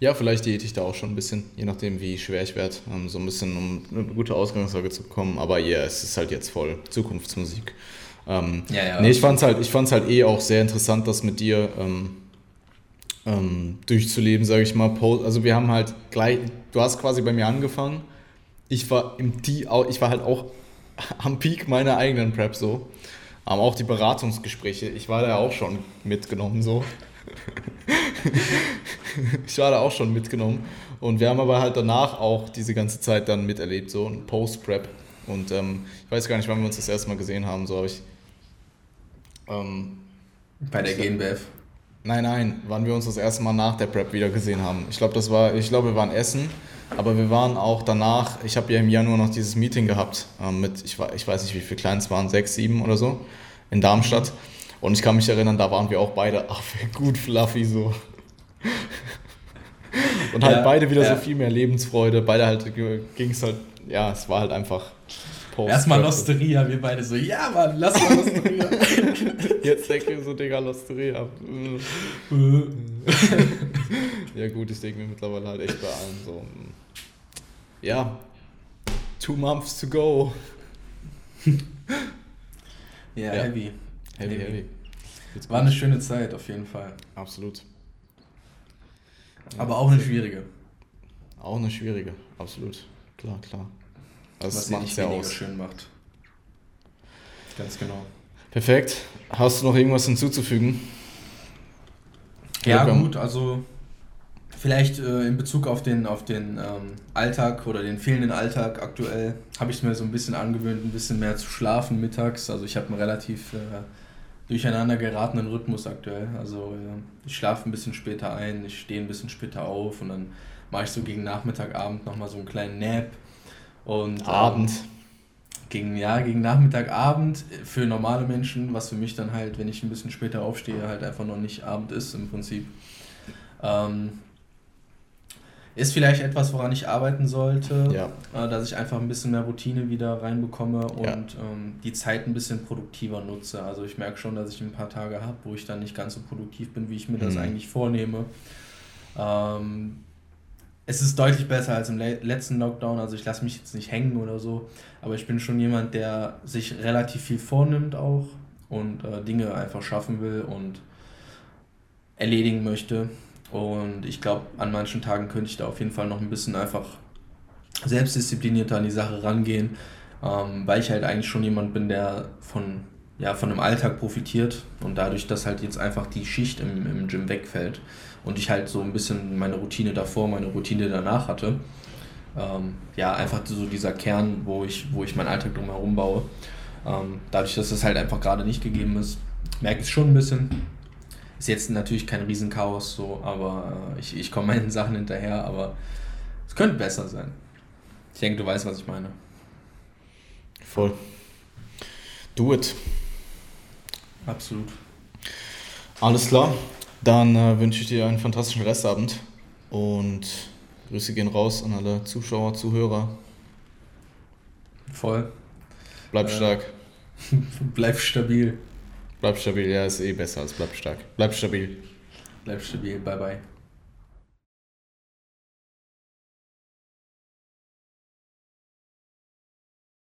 Ja, vielleicht diete ich da auch schon ein bisschen, je nachdem, wie schwer ich werde. Ähm, so ein bisschen, um eine gute Ausgangslage zu bekommen. Aber ja, es ist halt jetzt voll Zukunftsmusik. Ähm, Ja, ja. Nee, ich fand's halt, ich fand's halt eh auch sehr interessant, das mit dir ähm, ähm, durchzuleben, sage ich mal. Also wir haben halt gleich, du hast quasi bei mir angefangen. Ich war im die, ich war halt auch am Peak meiner eigenen Prep so. Aber auch die Beratungsgespräche, ich war da auch schon mitgenommen so. ich war da auch schon mitgenommen. Und wir haben aber halt danach auch diese ganze Zeit dann miterlebt, so ein Post-Prep. Und ähm, ich weiß gar nicht, wann wir uns das erste Mal gesehen haben, so habe ich. Ähm, Bei der GNBF. Nein, nein, wann wir uns das erste Mal nach der Prep wieder gesehen haben. Ich glaube, das war, ich glaube, wir waren essen, aber wir waren auch danach, ich habe ja im Januar noch dieses Meeting gehabt ähm, mit, ich, ich weiß nicht, wie viele Kleinen es waren, sechs, sieben oder so, in Darmstadt. Und ich kann mich erinnern, da waren wir auch beide, ach, gut fluffy so. Und halt Ja, beide wieder ja. so viel mehr Lebensfreude, beide halt ging es halt, ja, es war halt einfach Post Erstmal Losteria, wir beide so, ja Mann, lass mal Losteria. Jetzt denke ich so, Digga, Losteria. ja gut, ich denke mir mittlerweile halt echt bei allen so. mm, Ja, two months to go. ja, Ja. heavy. Heavy, heavy. Jetzt War eine schöne Zeit auf jeden Fall. Absolut. Aber auch eine schwierige. Auch eine schwierige, absolut. Klar, klar. Das was sie macht ja weniger aus. schön macht. Ganz genau. Perfekt. Hast du noch irgendwas hinzuzufügen? Ja, Willkommen. gut, also vielleicht äh, in Bezug auf den, auf den ähm, Alltag oder den fehlenden Alltag aktuell habe ich es mir so ein bisschen angewöhnt, ein bisschen mehr zu schlafen mittags. Also ich habe einen relativ äh, durcheinander geratenen Rhythmus aktuell. Also äh, ich schlafe ein bisschen später ein, ich stehe ein bisschen später auf und dann mache ich so gegen Nachmittag, Abend nochmal so einen kleinen Nap. Und, ähm, Abend. gegen, ja, gegen Nachmittag, Abend für normale Menschen, was für mich dann halt, wenn ich ein bisschen später aufstehe, halt einfach noch nicht Abend ist im Prinzip. Ähm, ist vielleicht etwas, woran ich arbeiten sollte, Ja. äh, dass ich einfach ein bisschen mehr Routine wieder reinbekomme und Ja. ähm, die Zeit ein bisschen produktiver nutze. Also ich merke schon, dass ich ein paar Tage habe, wo ich dann nicht ganz so produktiv bin, wie ich mir das Mhm. eigentlich vornehme. Ähm, es ist deutlich besser als im le- letzten Lockdown, also ich lasse mich jetzt nicht hängen oder so, aber ich bin schon jemand, der sich relativ viel vornimmt auch und äh, Dinge einfach schaffen will und erledigen möchte. Und ich glaube, an manchen Tagen könnte ich da auf jeden Fall noch ein bisschen einfach selbstdisziplinierter an die Sache rangehen, ähm, weil ich halt eigentlich schon jemand bin, der von ja, von dem Alltag profitiert und dadurch, dass halt jetzt einfach die Schicht im, im Gym wegfällt und ich halt so ein bisschen meine Routine davor, meine Routine danach hatte, ähm, ja, einfach so dieser Kern, wo ich, wo ich meinen Alltag drumherum baue. Ähm, dadurch, dass das halt einfach gerade nicht gegeben ist, merke ich es schon ein bisschen. Ist jetzt natürlich kein Riesenchaos so, aber äh, ich, ich komme meinen Sachen hinterher, aber es könnte besser sein. Ich denke, du weißt, was ich meine. Voll. Do it. Absolut. Alles klar. Dann äh, wünsche ich dir einen fantastischen Restabend und Grüße gehen raus an alle Zuschauer, Zuhörer. Voll. Bleib äh, stark. bleib stabil. Bleib stabil, ja, ist eh besser als bleib stark. Bleib stabil. Bleib stabil, bye bye.